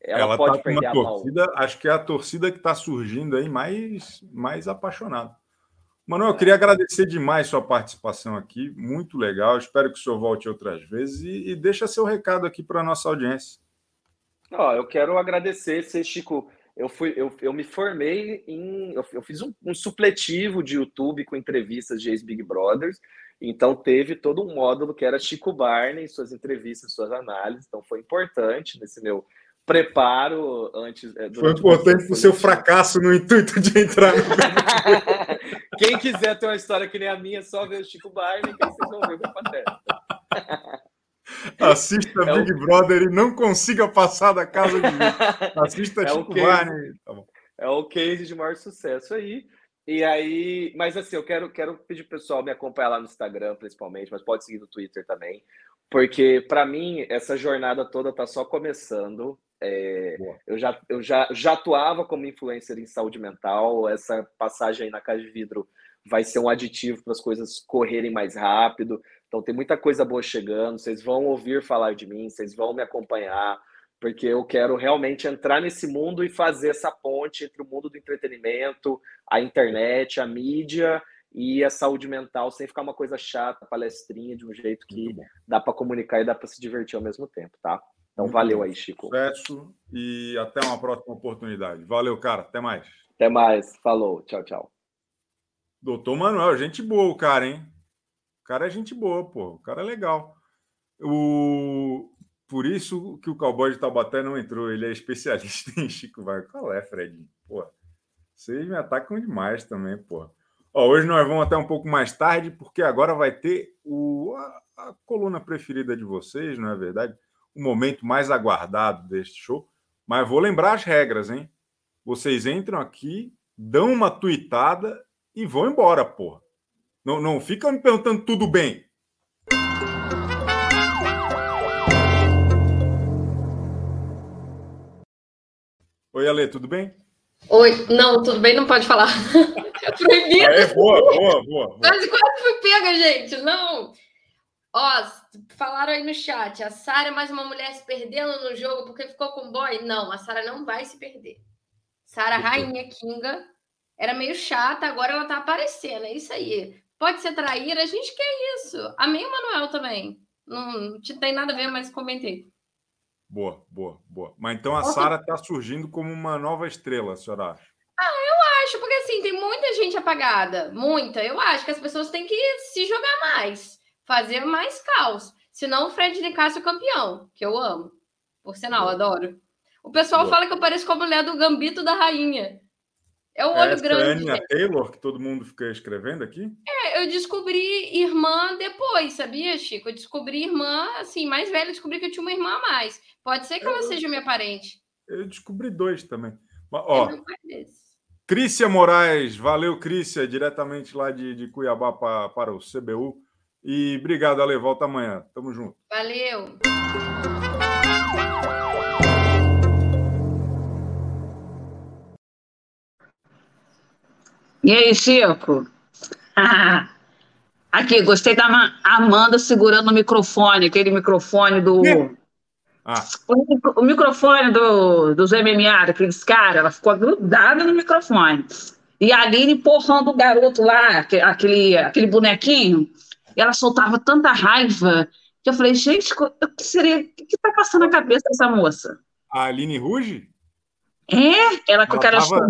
S8: Ela, ela pode tá perder a
S1: torcida, mão. Acho que é a torcida que está surgindo aí mais, mais apaixonada. Manuel, eu queria agradecer demais sua participação aqui, muito legal. Espero que o senhor volte outras vezes e, e deixa seu recado aqui para a nossa audiência.
S8: Oh, eu quero agradecer, você, Chico. Eu, fui, eu, eu me formei em. Eu, eu fiz um, um, supletivo de YouTube com entrevistas de ex-Big Brothers. Então, teve todo um módulo que era Chico Barney, suas entrevistas, suas análises. Então, foi importante nesse meu preparo antes.
S1: É, Foi importante para o seu fracasso no intuito de entrar no
S8: Quem quiser ter uma história que nem a minha, só ver o Chico Barney, que vocês vão ver o pateta.
S1: Assista é Big o... Brother e não consiga passar da casa de Assista é Chico Barney. Tá
S8: é o case de maior sucesso aí. E aí, mas assim, eu quero, quero pedir pro pessoal me acompanhar lá no Instagram, principalmente, mas pode seguir no Twitter também, porque para mim essa jornada toda tá só começando. É, eu já, eu já, já atuava como influencer em saúde mental. Essa passagem aí na Casa de Vidro vai ser um aditivo para as coisas correrem mais rápido. Então, tem muita coisa boa chegando. Vocês vão ouvir falar de mim, vocês vão me acompanhar, porque eu quero realmente entrar nesse mundo e fazer essa ponte entre o mundo do entretenimento, a internet, a mídia e a saúde mental, sem ficar uma coisa chata, palestrinha, de um jeito que dá para comunicar e dá para se divertir ao mesmo tempo, tá? Então, valeu aí, Chico.
S1: Sucesso e até uma próxima oportunidade. Valeu, cara. Até mais.
S8: Até mais. Falou. Tchau, tchau.
S1: Doutor Manuel, gente boa o cara, hein? O cara é gente boa, pô. O cara é legal. O... Por isso que o cowboy de Taubaté não entrou. Ele é especialista em Chico Vai. Qual é, Fred? Pô, vocês me atacam demais também, pô. Ó, hoje nós vamos até um pouco mais tarde, porque agora vai ter o, a, a coluna preferida de vocês, não é verdade? O momento mais aguardado deste show. Mas vou lembrar as regras, hein? Vocês entram aqui, dão uma tuitada e vão embora, porra. Não, não fica me perguntando tudo bem. Oi, Ale, tudo bem?
S9: Oi, não, tudo bem, não pode falar. É proibido.
S1: É, boa, boa, boa.
S9: Quase, quase fui pega, gente. Não. Ó, falaram aí no chat, a Sara é mais uma mulher se perdendo no jogo porque ficou com boy. Não, a Sara não vai se perder. Sara, rainha Kinga, era meio chata, agora ela tá aparecendo. É isso aí. Pode ser traíra, a gente quer isso. Amei o Manuel também. Não, não tem nada a ver, mas comentei.
S1: Boa, boa, boa. Mas então a Sara está surgindo como uma nova estrela, a senhora acha?
S9: Ah, eu acho, porque assim, tem muita gente apagada. Muita. Eu acho que as pessoas têm que se jogar mais, fazer mais caos. Senão o Fred Nicásio é campeão, que eu amo. Por sinal, adoro. O pessoal boa. fala que eu pareço com a mulher do Gambito da Rainha. É o olho
S1: Essa
S9: grande.
S1: É a Taylor, que todo mundo fica escrevendo aqui?
S9: É, eu descobri irmã depois, sabia, Chico? Eu descobri irmã, assim, mais velha, descobri que eu tinha uma irmã a mais. Pode ser que eu, ela seja minha parente.
S1: Eu descobri dois também. Mas, ó, Crícia Moraes, valeu, Crícia, diretamente lá de, de Cuiabá pra, para o CBU. E obrigado, Ale, volta amanhã. Tamo junto.
S9: Valeu.
S10: E aí, Chico? Aqui, gostei da Amanda segurando o microfone, aquele microfone do. Ah. O, o, microfone do, dos MMA, daqueles caras, ela ficou grudada no microfone. E a Aline empurrando o garoto lá, aquele, aquele bonequinho, e ela soltava tanta raiva que eu falei, gente, o que seria. O que está passando na cabeça dessa moça?
S1: A Aline Ruge?
S10: É, ela com aquelas.
S1: Tava...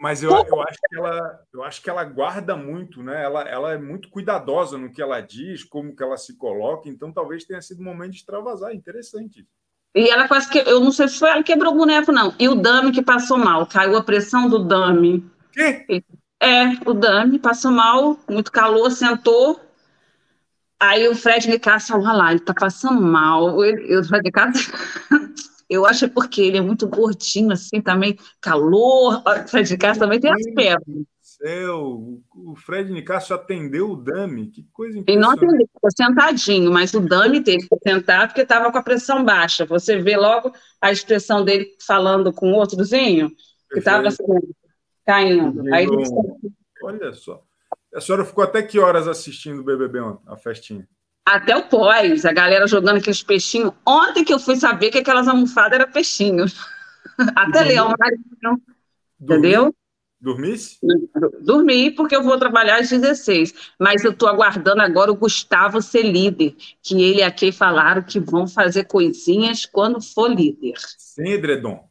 S1: Mas eu, eu, acho que ela, eu acho que ela guarda muito, né? Ela, ela é muito cuidadosa no que ela diz, como que ela se coloca, então talvez tenha sido um momento de extravasar. Interessante.
S10: E ela quase que. Eu não sei se foi ela que quebrou o boneco, não. E o Dami que passou mal. Caiu a pressão do Dami.
S1: Quê?
S10: É, o Dami passou mal, muito calor, sentou. Aí o Fred Nicasso falou: lá, ele tá passando mal. Ele, o Fred Nicasso. Eu acho é porque ele é muito gordinho, assim, também, calor. O Fred Nicasso também tem as pernas.
S1: Céu, o Fred Nicasso atendeu o Dami, que coisa
S10: Ele não atendeu, ficou sentadinho, mas o Dami teve que sentar porque estava com a pressão baixa. Você vê logo a expressão dele falando com o outrozinho, que estava assim, caindo. Aí.
S1: Olha só. A senhora ficou até que horas assistindo o BBB ontem, a festinha?
S10: Até o pós, a galera jogando aqueles peixinhos. Ontem que eu fui saber que aquelas almofadas eram peixinhos. Até Leão, entendeu?
S1: Dormisse?
S10: Dormi, porque eu vou trabalhar às 16. Mas eu estou aguardando agora o Gustavo ser líder. Que ele aqui falaram que vão fazer coisinhas quando for líder.
S1: Sem edredom?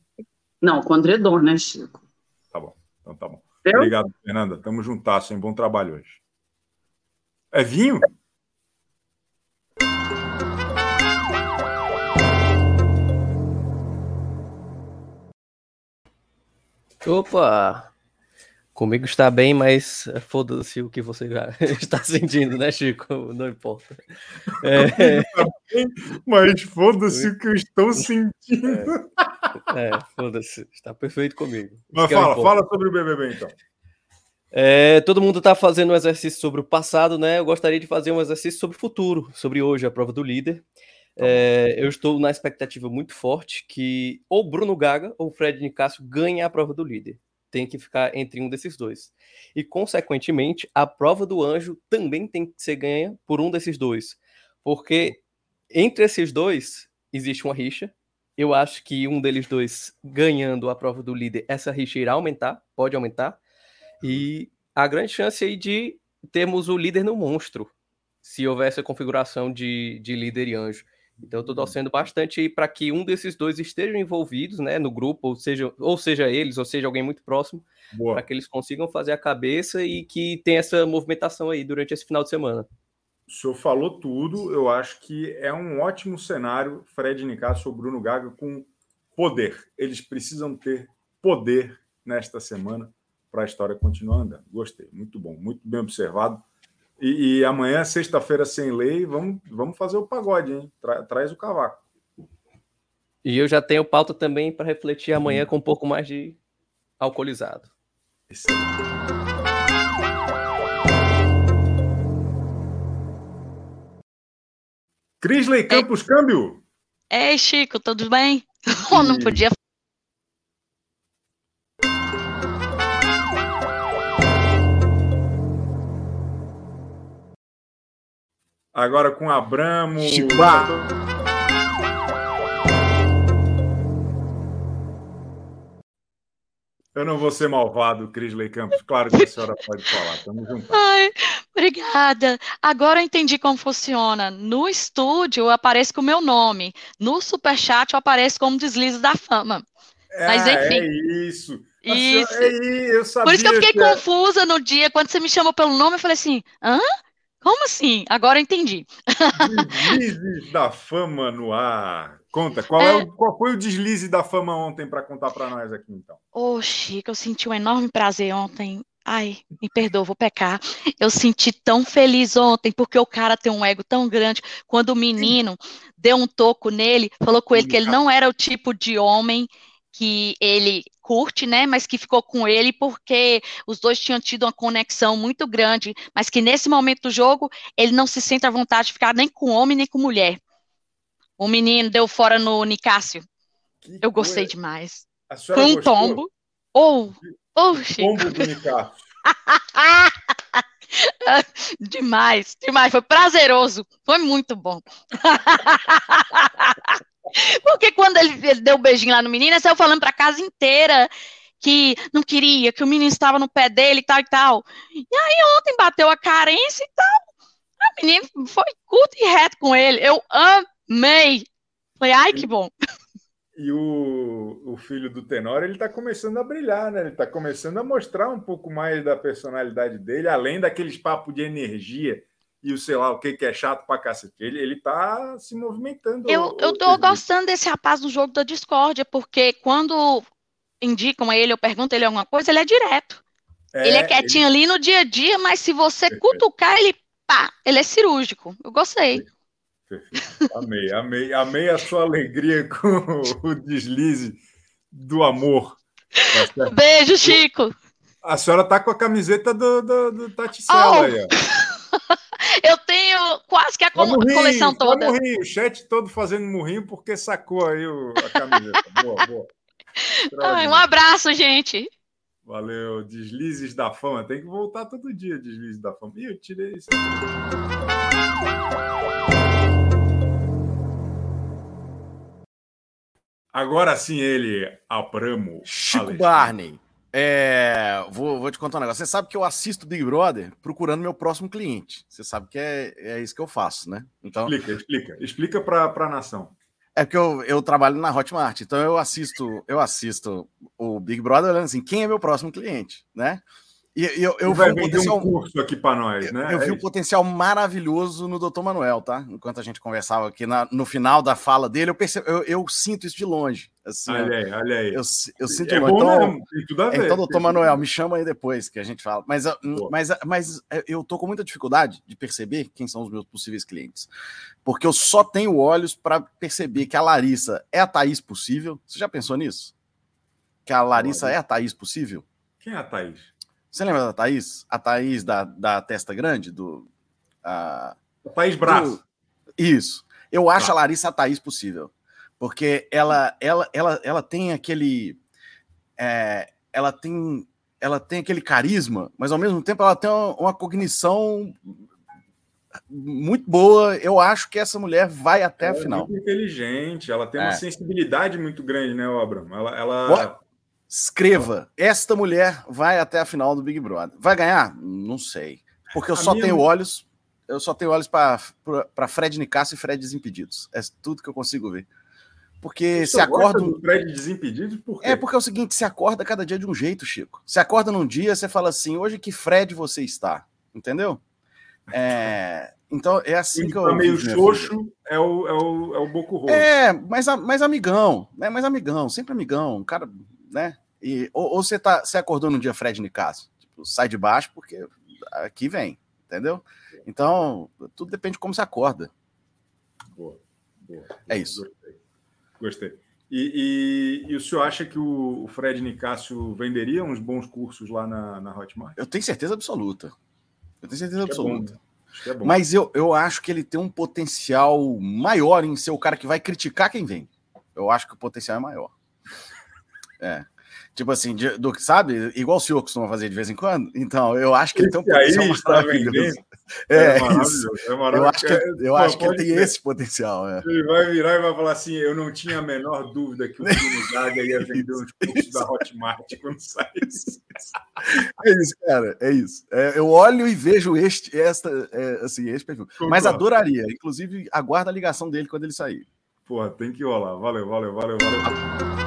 S10: Não, com edredom, né, Chico?
S1: Tá bom. Então tá bom. Eu? Obrigado, Fernanda. Tamo juntasso, hein? Bom trabalho hoje. É vinho?
S11: Opa! Comigo está bem, mas foda-se o que você já está sentindo, né, Chico? Não importa.
S1: É... mas foda-se o que eu estou sentindo.
S11: É, é foda-se. Está perfeito comigo.
S1: Mas é fala, fala sobre o BBB então.
S11: É, todo mundo está fazendo um exercício sobre o passado, né? Eu gostaria de fazer um exercício sobre o futuro, sobre hoje, a prova do líder. Tá é, eu estou na expectativa muito forte que ou Bruno Gaga ou Fred Nicásio ganhem a prova do líder. Tem que ficar entre um desses dois. E, consequentemente, a prova do anjo também tem que ser ganha por um desses dois. Porque entre esses dois existe uma rixa. Eu acho que um deles dois ganhando a prova do líder, essa rixa irá aumentar, pode aumentar. E a grande chance aí de termos o líder no monstro, se houver essa configuração de, de líder e anjo. Então, eu estou torcendo bastante para que um desses dois estejam envolvidos né, no grupo, ou seja, ou seja eles, ou seja alguém muito próximo, para que eles consigam fazer a cabeça e que tenha essa movimentação aí durante esse final de semana.
S1: O senhor falou tudo, eu acho que é um ótimo cenário Fred Nicasso ou Bruno Gaga com poder. Eles precisam ter poder nesta semana para a história continuar andando. Gostei, muito bom, muito bem observado. E, e amanhã, sexta-feira sem lei, vamos, vamos fazer o pagode, hein? Tra, traz o cavaco.
S11: E eu já tenho pauta também para refletir amanhã com um pouco mais de alcoolizado.
S1: Crisley Campos, Ei. câmbio.
S12: Ei, Chico, tudo bem? Eu não podia
S1: Agora com Abramo.
S13: Chibá.
S1: Eu não vou ser malvado, Crisley Campos. Claro que a senhora pode falar. Tamo junto.
S12: Ai, obrigada. Agora eu entendi como funciona. No estúdio eu apareço com o meu nome. No superchat eu apareço como deslize da fama.
S1: É, Mas enfim. É isso.
S12: Isso. Senhora, é, eu sabia Por isso que eu fiquei que confusa no dia. Quando você me chamou pelo nome, eu falei assim: hã? Como assim? Agora eu entendi.
S1: Deslizes da fama no ar. Conta, qual, é... é o, qual foi o deslize da fama ontem para contar para nós aqui, então?
S12: Ô, oh, Chico, eu senti um enorme prazer ontem. Ai, me perdoa, vou pecar. Eu senti tão feliz ontem, porque o cara tem um ego tão grande. Quando o menino deu um toco nele, falou com ele que ele não era o tipo de homem que ele curte, né, mas que ficou com ele porque os dois tinham tido uma conexão muito grande, mas que nesse momento do jogo ele não se sente à vontade de ficar nem com homem nem com mulher. O menino deu fora no Nicásio. Que Eu gostei coisa. demais. Foi um gostou? tombo. Ou, oh, oh, Tombo do Nicásio. demais, demais. Foi prazeroso. Foi muito bom. Porque quando ele, ele deu um beijinho lá no menino, saiu falando para a casa inteira que não queria, que o menino estava no pé dele e tal e tal. E aí ontem bateu a carência e tal. O menino foi curto e reto com ele. Eu amei. Falei, ai, que bom.
S1: E o, o filho do Tenor, ele está começando a brilhar, né? Ele está começando a mostrar um pouco mais da personalidade dele, além daqueles papos de energia e o sei lá o que, que é chato pra cacete. Ele, ele tá se movimentando.
S12: Eu, eu tô gostando desse rapaz no jogo da discórdia, porque quando indicam a ele, eu pergunto ele alguma coisa, ele é direto. É, ele é quietinho ele... ali no dia a dia, mas se você cutucar, ele pá, ele é cirúrgico. Eu gostei.
S1: Perfeito. Amei, amei, amei a sua alegria com o deslize do amor.
S12: Tá Beijo, Chico.
S1: A senhora tá com a camiseta do, do, do Taticela oh. aí, ó.
S12: Eu tenho quase que a murrinho, coleção toda.
S1: Murrinho, o chat todo fazendo murrinho porque sacou aí o, a camiseta. boa, boa.
S12: Ai, um abraço, gente.
S1: Valeu. Deslizes da fama. Tem que voltar todo dia, deslizes da fama. Ih, eu tirei isso aqui. Agora sim ele, Abramo.
S13: Chico Alexandre. Barney. É, vou, vou, te contar um negócio. Você sabe que eu assisto Big Brother procurando meu próximo cliente. Você sabe que é, é isso que eu faço, né?
S1: Então, explica, explica. Explica para a nação.
S13: É porque eu, eu trabalho na Hotmart, então eu assisto, eu assisto o Big Brother olhando assim, quem é meu próximo cliente, né?
S1: E, eu, eu vai um potencial, um curso aqui para nós, né?
S13: Eu, eu é vi isso. um potencial maravilhoso no Dr. Manuel, tá? Enquanto a gente conversava aqui, na, no final da fala dele, eu, percebo, eu, eu sinto isso de longe. Assim,
S1: olha aí, olha aí.
S13: Eu, eu sinto é longe. Então, tudo ver, então, doutor Manuel, me chama aí depois que a gente fala. Mas, mas, mas eu tô com muita dificuldade de perceber quem são os meus possíveis clientes. Porque eu só tenho olhos para perceber que a Larissa é a Thaís possível. Você já pensou nisso? Que a Larissa é a Thaís possível?
S1: Quem é a Thaís?
S13: Você lembra da Thaís? A Thaís da, da testa grande? Do, a,
S1: o Thaís Braço. Do,
S13: isso. Eu acho a Larissa a Thaís possível. Porque ela, ela, ela, ela tem aquele. É, ela tem. Ela tem aquele carisma, mas ao mesmo tempo ela tem uma, uma cognição muito boa. Eu acho que essa mulher vai até
S1: ela
S13: a final. É
S1: muito inteligente, ela tem uma é. sensibilidade muito grande, né, Abraham? Ela, ela,
S13: Escreva, esta mulher vai até a final do Big Brother. Vai ganhar? Não sei. Porque eu a só minha... tenho olhos, eu só tenho olhos para Fred Nicasso e Fred Desimpedidos. É tudo que eu consigo ver. Porque se acorda.
S1: Do Fred Desimpedidos, por quê?
S13: É porque é o seguinte: se acorda cada dia de um jeito, Chico. Se acorda num dia, você fala assim: hoje que Fred você está? Entendeu? É, então é assim Ele que eu.
S1: Tá meio xoxo, é o, é, o, é o Boco Roxo.
S13: É, mas, mas amigão, né? Mas amigão, sempre amigão. Um cara né? E, ou, ou, você, tá, você acordou no dia Fred Nicasso? Tipo, sai de baixo porque aqui vem, entendeu? Então, tudo depende de como você acorda.
S1: Boa. boa.
S13: É isso.
S1: Gostei. Gostei. E, e, e, o senhor acha que o Fred Nicásio venderia uns bons cursos lá na, na Hotmart?
S13: Eu tenho certeza absoluta. Eu tenho certeza acho absoluta. É bom, é Mas eu, eu acho que ele tem um potencial maior em ser o cara que vai criticar quem vem. Eu acho que o potencial é maior. É. Tipo assim, de, do, sabe? Igual o senhor costuma fazer de vez em quando. Então, eu acho que ele tem um potencial maravilhoso. É, é, é isso. É eu acho que, eu acho que ele tem esse potencial. É.
S1: Ele vai virar e vai falar assim: eu não tinha a menor dúvida que o Bruno Gaga ia vender os cursos da Hotmart quando saísse.
S13: É isso, cara. É isso. É, eu olho e vejo este, esta, é, assim, este perfil. Concordo. Mas adoraria. Inclusive, aguarda a ligação dele quando ele sair.
S1: Porra, tem que rolar. Valeu, valeu, valeu, valeu.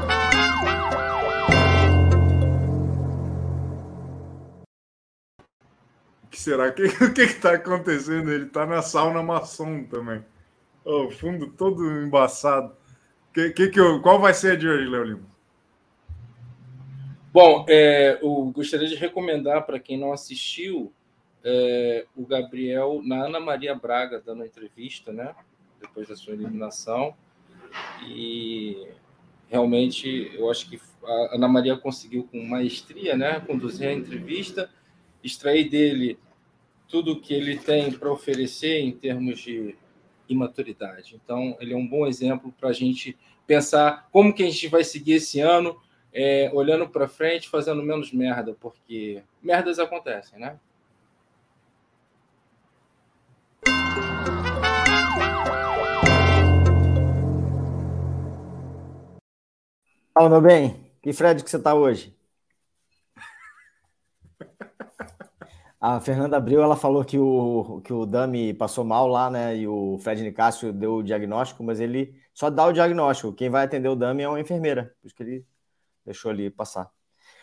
S1: Que será? O que, o que está acontecendo? Ele está na sauna maçom também. O fundo todo embaçado. Que, que, que eu, qual vai ser a de hoje, Léo Lima?
S14: Bom, é, eu gostaria de recomendar para quem não assistiu é, o Gabriel na Ana Maria Braga dando entrevista, né? Depois da sua eliminação. E realmente eu acho que a Ana Maria conseguiu com maestria, né? Conduzir a entrevista extrair dele tudo que ele tem para oferecer em termos de imaturidade. Então, ele é um bom exemplo para a gente pensar como que a gente vai seguir esse ano, é, olhando para frente, fazendo menos merda, porque merdas acontecem, né?
S15: Fala, meu bem. Que Fred que você está hoje? A Fernanda Abreu, ela falou que o, que o Dami passou mal lá, né? E o Fred Nicásio deu o diagnóstico, mas ele só dá o diagnóstico. Quem vai atender o Dami é uma enfermeira, por isso que ele deixou ali passar.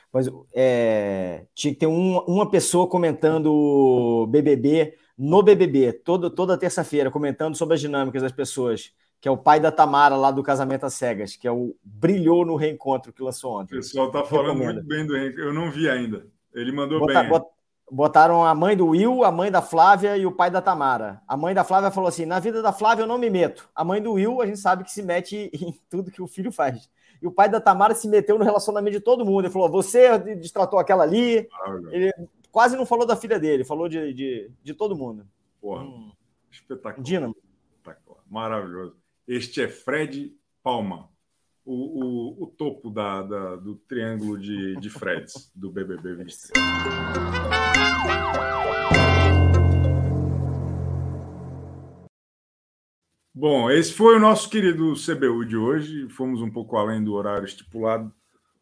S15: Mas é, tinha que ter um, uma pessoa comentando BBB no BBB, todo, toda terça-feira, comentando sobre as dinâmicas das pessoas, que é o pai da Tamara lá do Casamento às Cegas, que é o brilhou no reencontro que lançou ontem.
S1: O pessoal tá falando muito bem do reencontro. Eu não vi ainda. Ele mandou bota, bem. Bota,
S15: Botaram a mãe do Will, a mãe da Flávia e o pai da Tamara. A mãe da Flávia falou assim: na vida da Flávia eu não me meto. A mãe do Will, a gente sabe que se mete em tudo que o filho faz. E o pai da Tamara se meteu no relacionamento de todo mundo. Ele falou: você destratou aquela ali. Ele quase não falou da filha dele, falou de, de, de todo mundo.
S1: Porra, hum. espetacular.
S15: Dínamo.
S1: Espetacular. Maravilhoso. Este é Fred Palma, o, o, o topo da, da, do triângulo de, de Freds do BBB 23. Bom, esse foi o nosso querido CBU de hoje. Fomos um pouco além do horário estipulado,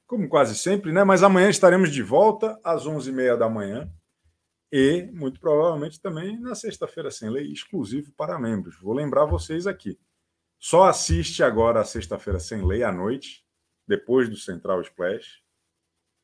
S1: como quase sempre, né? Mas amanhã estaremos de volta às 11h30 da manhã e, muito provavelmente, também na sexta-feira sem lei, exclusivo para membros. Vou lembrar vocês aqui. Só assiste agora a sexta-feira sem lei à noite, depois do Central Splash,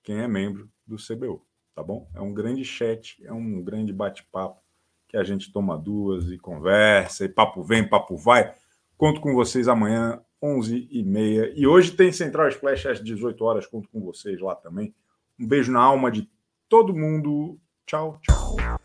S1: quem é membro do CBU, tá bom? É um grande chat, é um grande bate-papo que a gente toma duas e conversa, e papo vem, papo vai. Conto com vocês amanhã, 11h30. E hoje tem Central Splash às 18 horas, conto com vocês lá também. Um beijo na alma de todo mundo. Tchau, tchau.